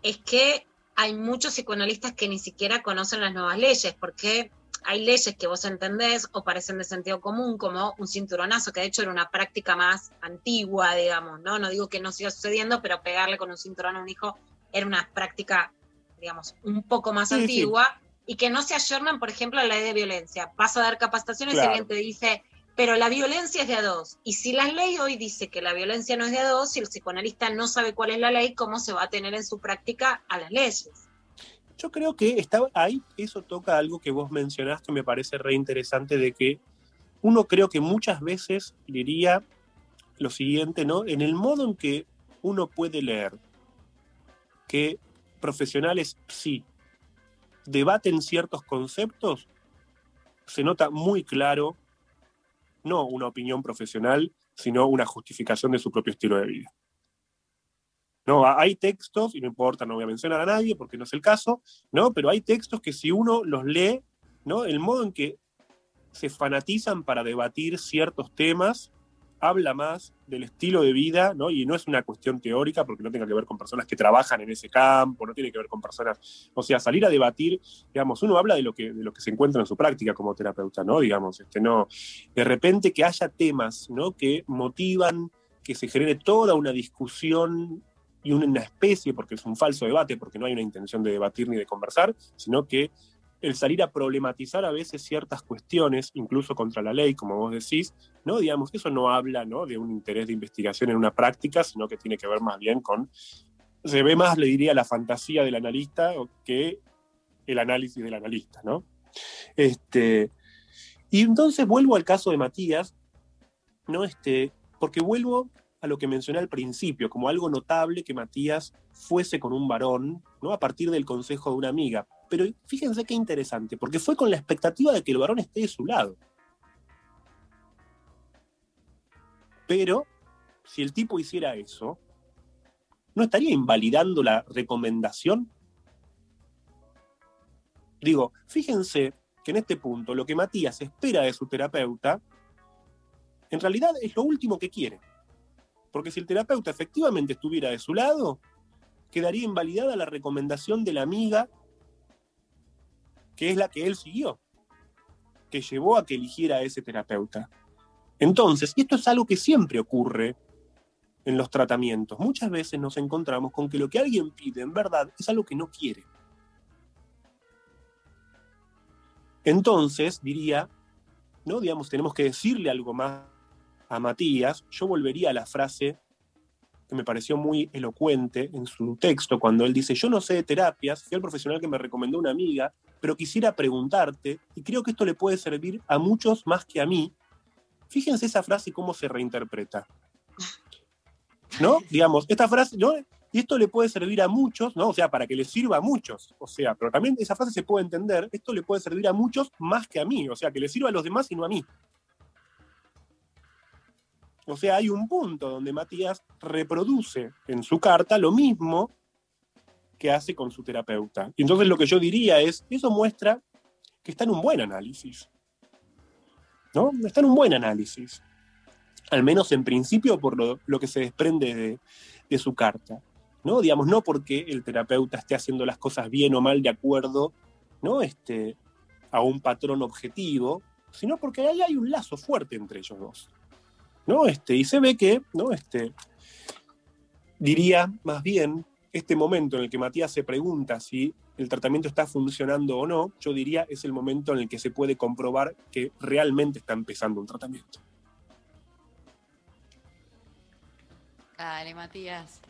es que hay muchos psicoanalistas que ni siquiera conocen las nuevas leyes, porque hay leyes que vos entendés o parecen de sentido común, como un cinturonazo, que de hecho era una práctica más antigua, digamos, ¿no? No digo que no siga sucediendo, pero pegarle con un cinturón a un hijo era una práctica, digamos, un poco más Sí, sí. antigua, y que no se ayornan, por ejemplo, a la ley de violencia. Vas a dar capacitaciones Claro. y alguien te dice, pero la violencia es de a dos. Y si la ley hoy dice que la violencia no es de a dos, si el psicoanalista no sabe cuál es la ley, ¿cómo se va a tener en su práctica a las leyes? Yo creo que estaba ahí, eso toca algo que vos mencionaste, me parece re interesante, de que uno creo que muchas veces diría lo siguiente, ¿no? En el modo en que uno puede leer que profesionales sí debaten ciertos conceptos, se nota muy claro, no una opinión profesional, sino una justificación de su propio estilo de vida. No, hay textos, y no importa, no voy a mencionar a nadie porque no es el caso, ¿no? Pero hay textos que si uno los lee, ¿no? El modo en que se fanatizan para debatir ciertos temas habla más del estilo de vida, ¿no? Y no es una cuestión teórica porque no tenga que ver con personas que trabajan en ese campo, no tiene que ver con personas, o sea, salir a debatir, digamos, uno habla de lo que, de lo que se encuentra en su práctica como terapeuta, ¿no? Digamos, este, no, de repente que haya temas, ¿no? Que motivan que se genere toda una discusión y una especie, porque es un falso debate, porque no hay una intención de debatir ni de conversar, sino que el salir a problematizar a veces ciertas cuestiones, incluso contra la ley, como vos decís, ¿no? Digamos, eso no habla ¿no? de un interés de investigación en una práctica, sino que tiene que ver más bien con, se ve más, le diría, la fantasía del analista que el análisis del analista, ¿no? Este, y entonces vuelvo al caso de Matías, ¿no? Este, porque vuelvo a lo que mencioné al principio, como algo notable que Matías fuese con un varón, ¿no? A partir del consejo de una amiga. Pero fíjense qué interesante, porque fue con la expectativa de que el varón esté de su lado. Pero si el tipo hiciera eso, ¿no estaría invalidando la recomendación? Digo, fíjense que en este punto lo que Matías espera de su terapeuta, en realidad es lo último que quiere. Porque si el terapeuta efectivamente estuviera de su lado, quedaría invalidada la recomendación de la amiga, que es la que él siguió, que llevó a que eligiera a ese terapeuta. Entonces, esto es algo que siempre ocurre en los tratamientos, muchas veces nos encontramos con que lo que alguien pide en verdad es algo que no quiere. Entonces, diría, ¿no? Digamos, tenemos que decirle algo más a Matías. Yo volvería a la frase que me pareció muy elocuente en su texto, cuando él dice, yo no sé de terapias, fui al profesional que me recomendó una amiga, pero quisiera preguntarte, y creo que esto le puede servir a muchos más que a mí. Fíjense esa frase y cómo se reinterpreta. ¿No? Digamos, esta frase, ¿no? Y esto le puede servir a muchos, ¿no? O sea, para que le sirva a muchos. O sea, pero también esa frase se puede entender, esto le puede servir a muchos más que a mí. O sea, que le sirva a los demás y no a mí. O sea, hay un punto donde Matías reproduce en su carta lo mismo que hace con su terapeuta. Y entonces lo que yo diría es, eso muestra que está en un buen análisis. ¿No? Está en un buen análisis. Al menos en principio por lo, que se desprende de, de su carta. ¿no? Digamos, no porque el terapeuta esté haciendo las cosas bien o mal de acuerdo ¿no? este, a un patrón objetivo, sino porque ahí hay un lazo fuerte entre ellos dos. ¿No? Este, y se ve que, ¿no? Este, diría más bien, este momento en el que Matías se pregunta si el tratamiento está funcionando o no, yo diría es el momento en el que se puede comprobar que realmente está empezando un tratamiento. Dale, Matías.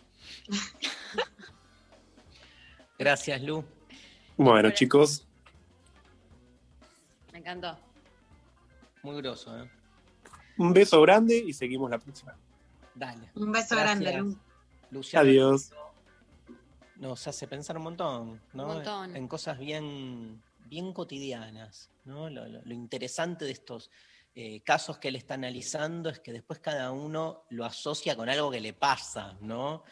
[laughs] Gracias, Lu. Bueno, chicos, Me encantó. Muy groso, ¿eh? Un beso grande y seguimos la próxima. Dale. Un beso Gracias. grande, Lu. Luciano, Adiós. Nos hace pensar un montón, ¿no? Un montón. En cosas bien, bien cotidianas, ¿no? Lo, lo- lo interesante de estos eh, casos que él está analizando es que después cada uno lo asocia con algo que le pasa, ¿no?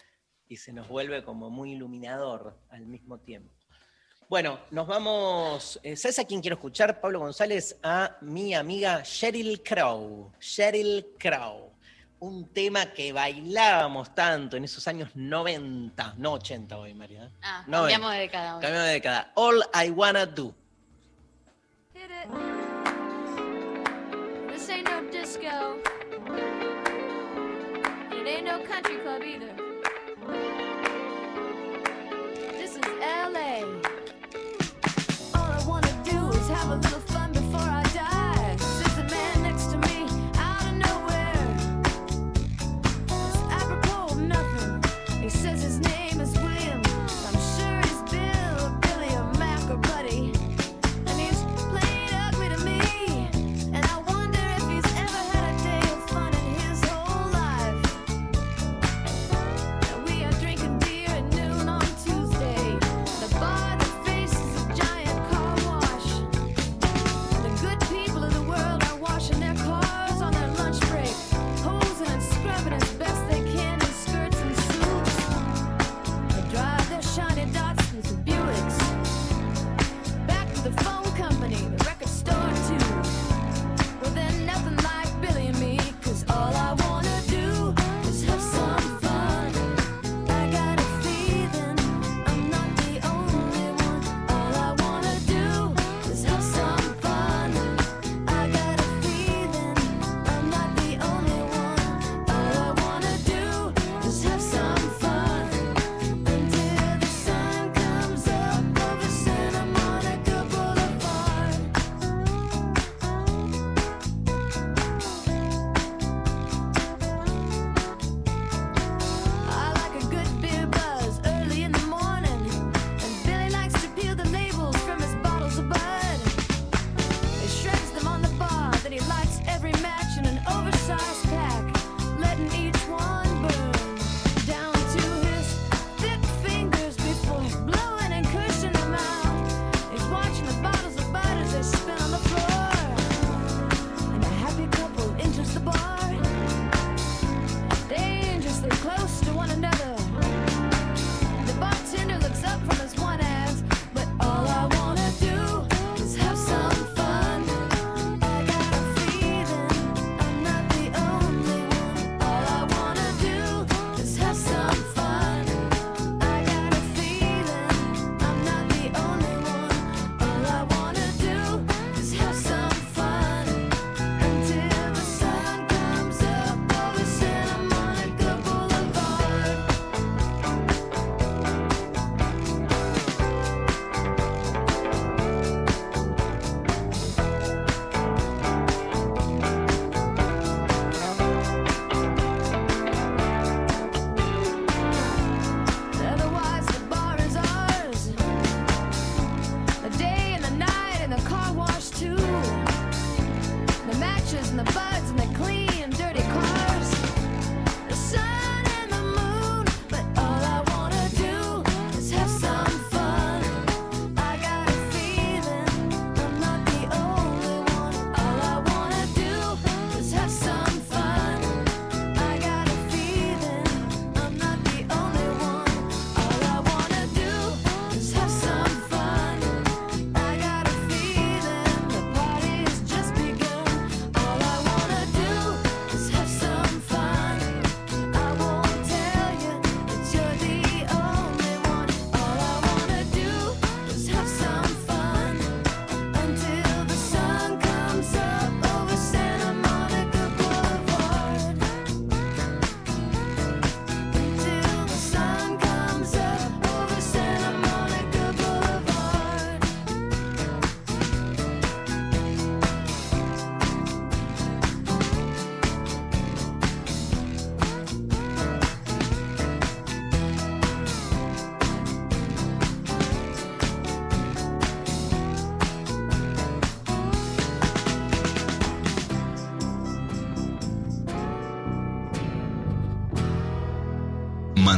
Y se nos vuelve como muy iluminador al mismo tiempo. Bueno, nos vamos. eh, ¿Sabes a quién quiero escuchar, Pablo González? A mi amiga Sheryl Crow. Sheryl Crow. Un tema que bailábamos tanto en esos años 90, no 80 hoy, María. Ah, No, cambiamos de década hoy. Cambiamos de década. All I Wanna Do. This ain't no disco. It ain't no country club either.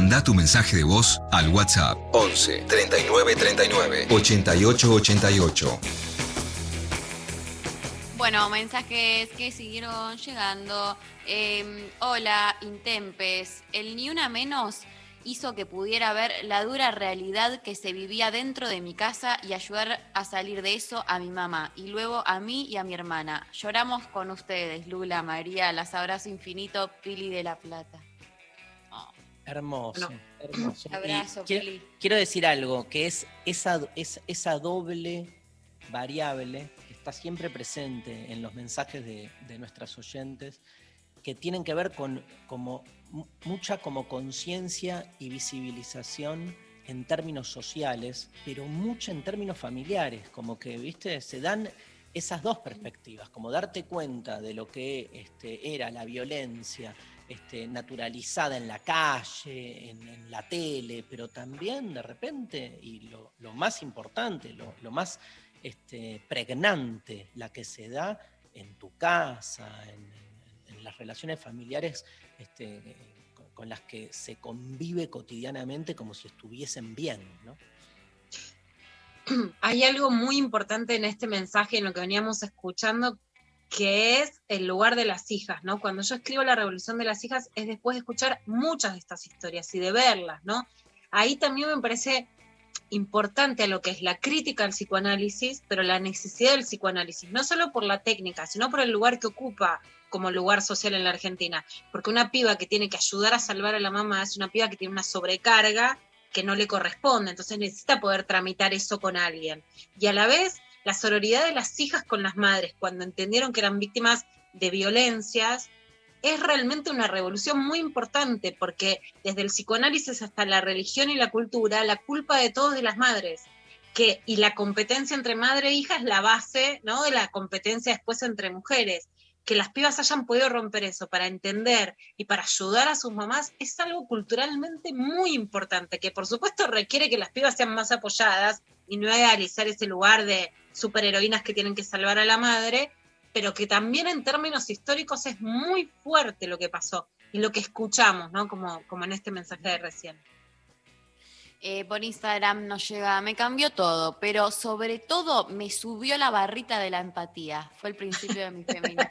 Manda tu mensaje de voz al WhatsApp 11 39 39 88 88. Bueno, mensajes que siguieron llegando. Eh, hola, Intempes. El ni una menos hizo que pudiera ver la dura realidad que se vivía dentro de mi casa y ayudar a salir de eso a mi mamá y luego a mí y a mi hermana. Lloramos con ustedes, Lula, María, las abrazo infinito, Pili de la Plata. Hermoso, [clears throat] hermoso. Abrazo, quiero, quiero decir algo, que es esa, es- esa doble variable que está siempre presente en los mensajes de, de nuestras oyentes, que tienen que ver con como, mu- mucha como conciencia y visibilización en términos sociales, pero mucho en términos familiares, como que, viste, se dan esas dos perspectivas, como darte cuenta de lo que este, era la violencia este, naturalizada en la calle, en, la tele, pero también de repente, y lo, más importante, lo, más este, pregnante, la que se da en tu casa, en, las relaciones familiares este, con, las que se convive cotidianamente como si estuviesen bien, [clears throat] hay algo muy importante en este mensaje, en lo que veníamos escuchando, que es el lugar de las hijas, ¿no? Cuando yo escribo La Revolución de las Hijas es después de escuchar muchas de estas historias y de verlas, ¿no? Ahí también me parece importante a lo que es la crítica al psicoanálisis, pero la necesidad del psicoanálisis, no solo por la técnica, sino por el lugar que ocupa como lugar social en la Argentina. Porque una piba que tiene que ayudar a salvar a la mamá es una piba que tiene una sobrecarga que no le corresponde, entonces necesita poder tramitar eso con alguien. Y a la vez, la sororidad de las hijas con las madres, cuando entendieron que eran víctimas de violencias, es realmente una revolución muy importante, porque desde el psicoanálisis hasta la religión y la cultura, la culpa de todos de las madres. Y la competencia entre madre e hija es la base ¿no? de la competencia después entre mujeres. Que las pibas hayan podido romper eso para entender y para ayudar a sus mamás es algo culturalmente muy importante, que por supuesto requiere que las pibas sean más apoyadas y no idealizar ese lugar de superheroínas que tienen que salvar a la madre, pero que también en términos históricos es muy fuerte lo que pasó y lo que escuchamos, ¿no? Como, como en este mensaje de recién. Eh, por Instagram nos llega, me cambió todo, pero sobre todo me subió la barrita de la empatía. Fue el principio de mi [laughs] feminismo.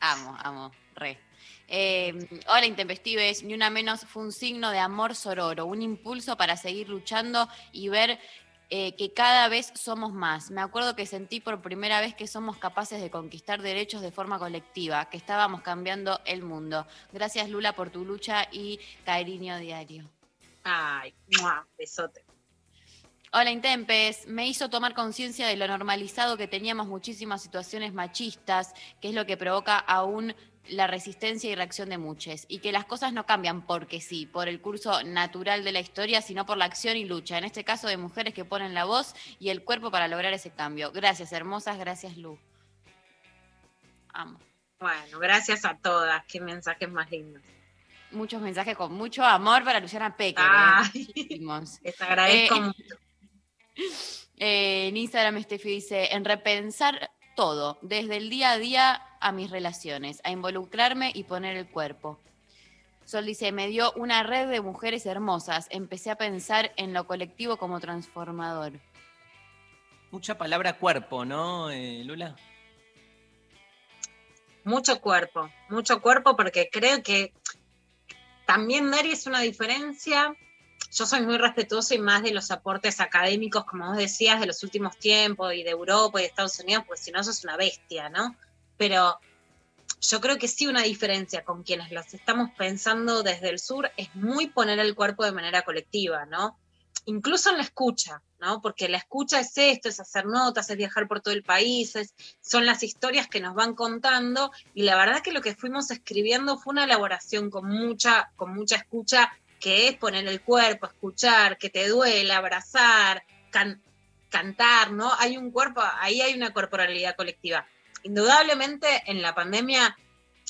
amo, amo, re. Eh, hola Intempestives, ni una menos fue un signo de amor sororo, un impulso para seguir luchando y ver eh, que cada vez somos más. Me acuerdo que sentí por primera vez que somos capaces de conquistar derechos de forma colectiva, que estábamos cambiando el mundo. Gracias Lula por tu lucha y cariño diario. Ay, ¡mua! besote. Hola Intempes, me hizo tomar conciencia de lo normalizado que teníamos muchísimas situaciones machistas, que es lo que provoca aún la resistencia y reacción de muchos, y que las cosas no cambian porque sí, por el curso natural de la historia, sino por la acción y lucha, en este caso de mujeres que ponen la voz y el cuerpo para lograr ese cambio. Gracias, hermosas, gracias Lu. Amo. Bueno, gracias a todas, qué mensajes más lindos. Muchos mensajes con mucho amor para Luciana Pecker. ¿eh? Les [laughs] agradezco Eh, mucho. [laughs] Eh, en Instagram Steffi dice, en repensar todo, desde el día a día a mis relaciones, a involucrarme y poner el cuerpo. Sol dice, me dio una red de mujeres hermosas, empecé a pensar en lo colectivo como transformador. Mucha palabra cuerpo, ¿no, eh, Lula? Mucho cuerpo, mucho cuerpo, porque creo que también Dari es una diferencia. Yo soy muy respetuoso y más de los aportes académicos, como vos decías, de los últimos tiempos y de Europa y de Estados Unidos, pues si no, sos una bestia, ¿no? Pero yo creo que sí una diferencia con quienes los estamos pensando desde el sur es muy poner el cuerpo de manera colectiva, ¿no? Incluso en la escucha, Porque la escucha es esto, es hacer notas, es viajar por todo el país, es- son las historias que nos van contando y la verdad que lo que fuimos escribiendo fue una elaboración con mucha, con mucha escucha, que es poner el cuerpo, escuchar, que te duele, abrazar, can- cantar, ¿no? Hay un cuerpo, ahí hay una corporalidad colectiva. Indudablemente en la pandemia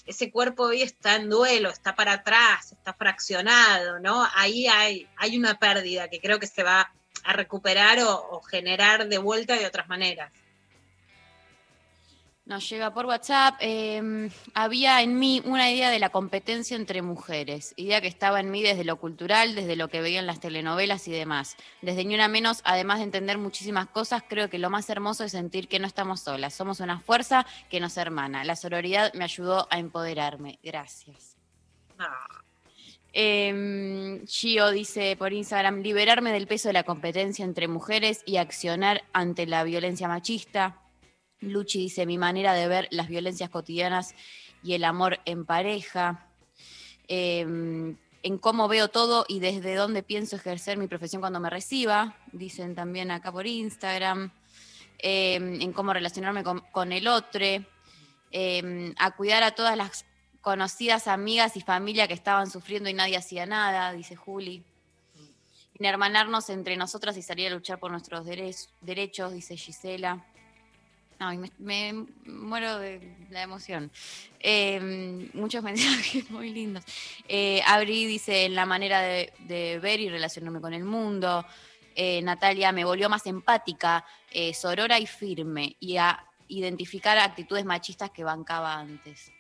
ese cuerpo hoy está en duelo, está para atrás, está fraccionado, ¿no? Ahí hay, hay una pérdida que creo que se va a recuperar o, o generar de vuelta de otras maneras. Nos llega por WhatsApp. eh, había en mí una idea de la competencia entre mujeres, idea que estaba en mí desde lo cultural, desde lo que veía en las telenovelas y demás. Desde ni una menos, además de entender muchísimas cosas, creo que lo más hermoso es sentir que no estamos solas, somos una fuerza que nos hermana. La sororidad me ayudó a empoderarme. Gracias. Eh, Gio dice por Instagram, liberarme del peso de la competencia entre mujeres y accionar ante la violencia machista. Luchi dice, mi manera de ver las violencias cotidianas y el amor en pareja. Eh, en cómo veo todo y desde dónde pienso ejercer mi profesión cuando me reciba, dicen también acá por Instagram. Eh, en cómo relacionarme con, el otro. A cuidar a todas las conocidas amigas y familia que estaban sufriendo y nadie hacía nada, dice Juli. En hermanarnos entre nosotras y salir a luchar por nuestros dere- derechos, dice Gisela. Ay, me, muero de la emoción. Eh, muchos [laughs] mensajes muy lindos. Eh, Abri dice, en la manera de, de ver y relacionarme con el mundo. Eh, Natalia me volvió más empática, eh, sorora y firme, y a identificar actitudes machistas que bancaba antes.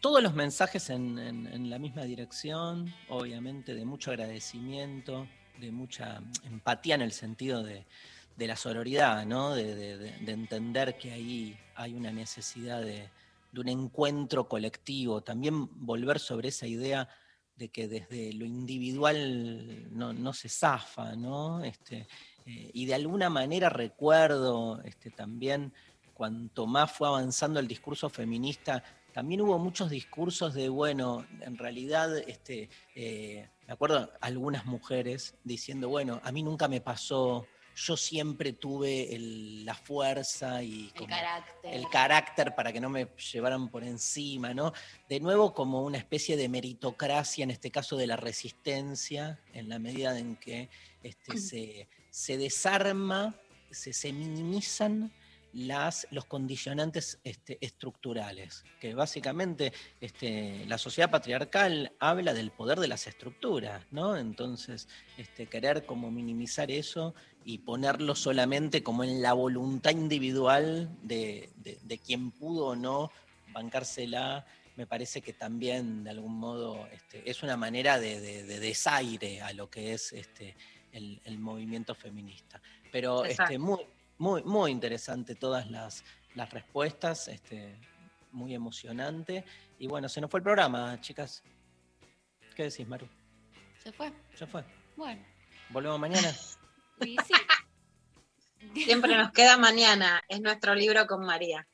Todos los mensajes en, la misma dirección, obviamente de mucho agradecimiento, de mucha empatía en el sentido de, la sororidad, ¿no? De, de- de- de entender que ahí hay una necesidad de, un encuentro colectivo. También volver sobre esa idea de que desde lo individual no, no se zafa, ¿no? Este, eh, y de alguna manera recuerdo este, también cuanto más fue avanzando el discurso feminista, también hubo muchos discursos de, bueno, en realidad, este, eh, me acuerdo algunas mujeres diciendo, bueno, a mí nunca me pasó, yo siempre tuve el- la fuerza y El carácter. el carácter para que no me llevaran por encima, ¿no? De nuevo como una especie de meritocracia, en este caso de la resistencia, en la medida en que este, se, se desarma, se, se minimizan las, los condicionantes este, estructurales, que básicamente este, la sociedad patriarcal habla del poder de las estructuras, ¿no? Entonces, este, querer como minimizar eso y ponerlo solamente como en la voluntad individual de, de- de quien pudo o no bancársela, me parece que también de algún modo este, es una manera de, de- de desaire a lo que es este, el, el movimiento feminista. Pero este, muy, muy, muy interesante todas las, las respuestas, este, muy emocionante. Y bueno, se nos fue el programa, chicas. ¿Qué decís, Maru? ¿Se fue? ¿Ya fue? Bueno. ¿Volvemos mañana? [laughs] Y sí. Siempre nos queda mañana, es nuestro libro con María.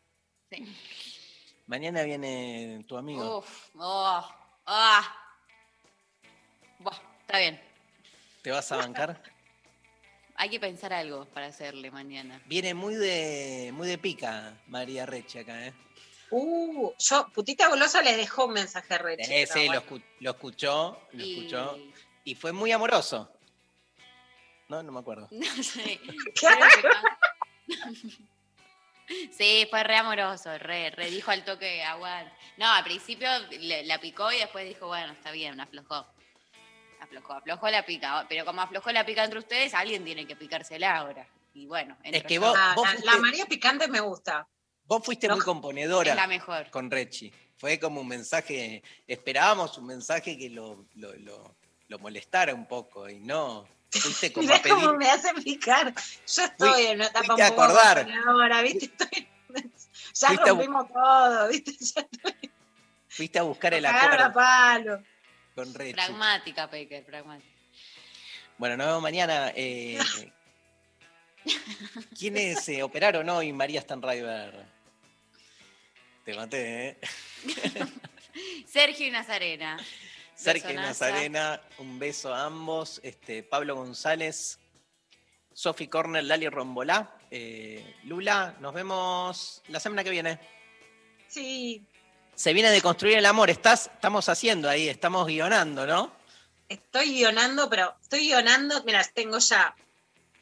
Mañana viene tu amigo. Uf, oh, ah. Buah, está bien. ¿Te vas a bancar? [laughs] Hay que pensar algo para hacerle mañana. Viene muy de, muy de pica María Reche acá, ¿eh? Uh, yo, Putita Golosa les dejó un mensaje a Reche. Sí, bueno. lo, escu- lo escuchó, lo Y- escuchó. Y fue muy amoroso. No, no me acuerdo. [laughs] No sé. [laughs] [laughs] Sí, fue re amoroso, re, re dijo al toque aguante. No, al principio le- la picó y después dijo, bueno, está bien, aflojó. Aflojó, aflojó la pica. Pero como aflojó la pica entre ustedes, alguien tiene que picársela ahora. Y bueno, entro que vos- Ah, vos la, fuiste- la María Picante me gusta. Vos fuiste muy componedora Es la mejor. con Rechi. Fue como un mensaje, esperábamos un mensaje que lo, lo, lo- lo molestara un poco y no. Fuiste [laughs] como Mirá a pedir. cómo me hace picar. Yo estoy Fui- en una etapa un poco acordar. componedora, ¿viste? Estoy- ya a rompimos todo, ¿viste? [laughs] Ya Fuiste a buscar el cagaron a acuerdo palo. Con Rechi. Pragmática, Pecker, pragmática. Bueno, nos vemos mañana. eh, [laughs] ¿Quiénes se operaron hoy? María Stanriver. Te maté, ¿eh? [laughs] Sergio y Nazarena. Sergio y. Nazarena, un beso a ambos. Este, Pablo González, Sofi Corner, Lali Rombolá. Eh, Lula, nos vemos la semana que viene. Sí, Se viene de construir el amor. Estás, estamos haciendo ahí, estamos guionando, ¿no? estoy guionando, pero estoy guionando, mira, tengo ya.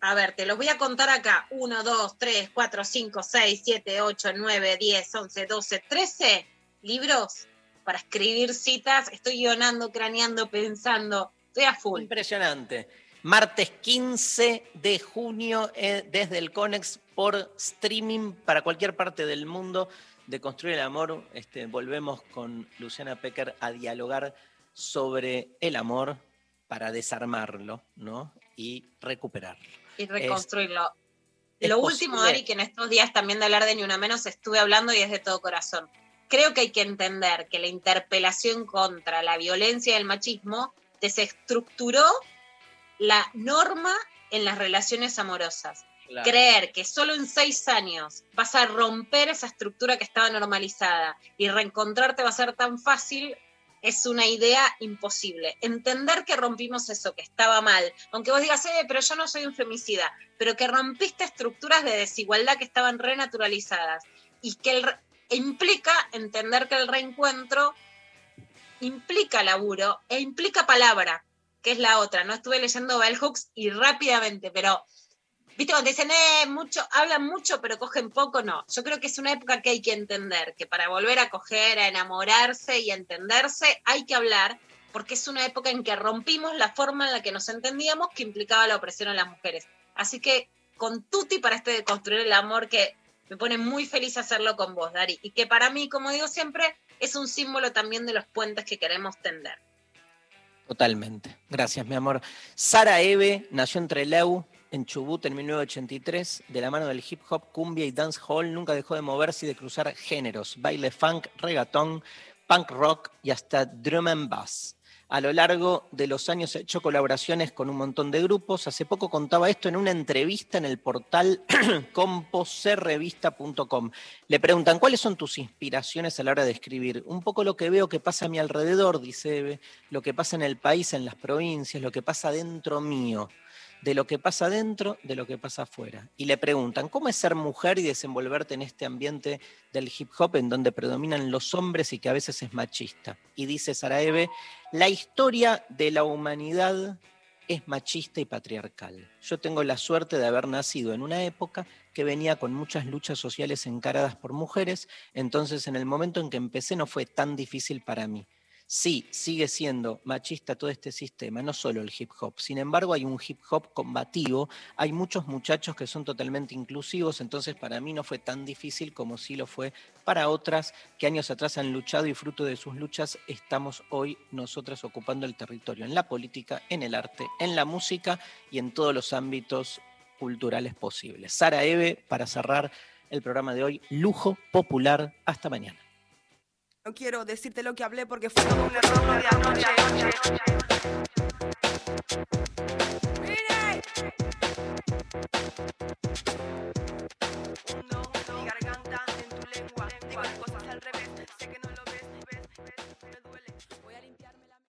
A ver, te los voy a contar acá. 1, 2, 3, 4, 5, 6, 7, 8, 9, 10, 11, 12, 13 libros para escribir citas. Estoy guionando, craneando, pensando. Estoy a full. Impresionante. Martes 15 de junio eh, desde el Conex por streaming para cualquier parte del mundo de Construir el Amor. Este, volvemos con Luciana Pecker a dialogar sobre el amor para desarmarlo ¿no? y recuperarlo. Y reconstruirlo. es Lo último, posible- Ari, que en estos días también de hablar de Ni Una Menos estuve hablando y es de todo corazón. Creo que hay que entender que la interpelación contra la violencia y el machismo desestructuró la norma en las relaciones amorosas. Creer que solo en seis años vas a romper esa estructura que estaba normalizada y reencontrarte va a ser tan fácil es una idea imposible. Entender que rompimos eso, que estaba mal, aunque vos digas, eh, pero yo no soy un femicida, pero que rompiste estructuras de desigualdad que estaban renaturalizadas y que el implica entender que el reencuentro implica laburo e implica palabra, que es la otra. No estuve leyendo Bell Hooks y rápidamente, pero viste cuando dicen, eh, mucho, hablan mucho pero cogen poco, no. Yo creo que es una época que hay que entender, que para volver a coger, a enamorarse y a entenderse, hay que hablar, porque es una época en que rompimos la forma en la que nos entendíamos que implicaba la opresión a las mujeres. Así que con Tuti para este de construir el amor que me pone muy feliz hacerlo con vos, Dari, y que para mí, como digo siempre, es un símbolo también de los puentes que queremos tender. Totalmente. Gracias, mi amor. Sara Eve nació en Trelew, en Chubut, en 1983. De la mano del hip hop, cumbia y dancehall, nunca dejó de moverse y de cruzar géneros. Baile funk, reggaetón, punk rock y hasta drum and bass. A lo largo de los años ha hecho colaboraciones con un montón de grupos. Hace poco contaba esto en una entrevista en el portal [clears throat] composerrevista.com. Le preguntan, ¿cuáles son tus inspiraciones a la hora de escribir? Un poco lo que veo que pasa a mi alrededor, dice lo que pasa en el país, en las provincias, lo que pasa dentro mío, de lo que pasa dentro, de lo que pasa afuera. Y le preguntan, ¿cómo es ser mujer y desenvolverte en este ambiente del hip hop en donde predominan los hombres y que a veces es machista? Y dice Sara Eve, la historia de la humanidad es machista y patriarcal. Yo tengo la suerte de haber nacido en una época que venía con muchas luchas sociales encaradas por mujeres, entonces en el momento en que empecé no fue tan difícil para mí. Sí, sigue siendo machista todo este sistema, no solo el hip hop. Sin embargo, hay un hip hop combativo, hay muchos muchachos que son totalmente inclusivos, entonces para mí no fue tan difícil como sí lo fue para otras que años atrás han luchado y fruto de sus luchas estamos hoy nosotras ocupando el territorio en la política, en el arte, en la música y en todos los ámbitos culturales posibles. Sara Eve, para cerrar el programa de hoy, lujo popular. Hasta mañana. No quiero decirte lo que hablé porque fue un error de anoche. ¡Mire! Mi garganta en tu lengua. Digo las cosas al revés. Sé que no lo ves, ves, ves, me duele. Voy a limpiarme.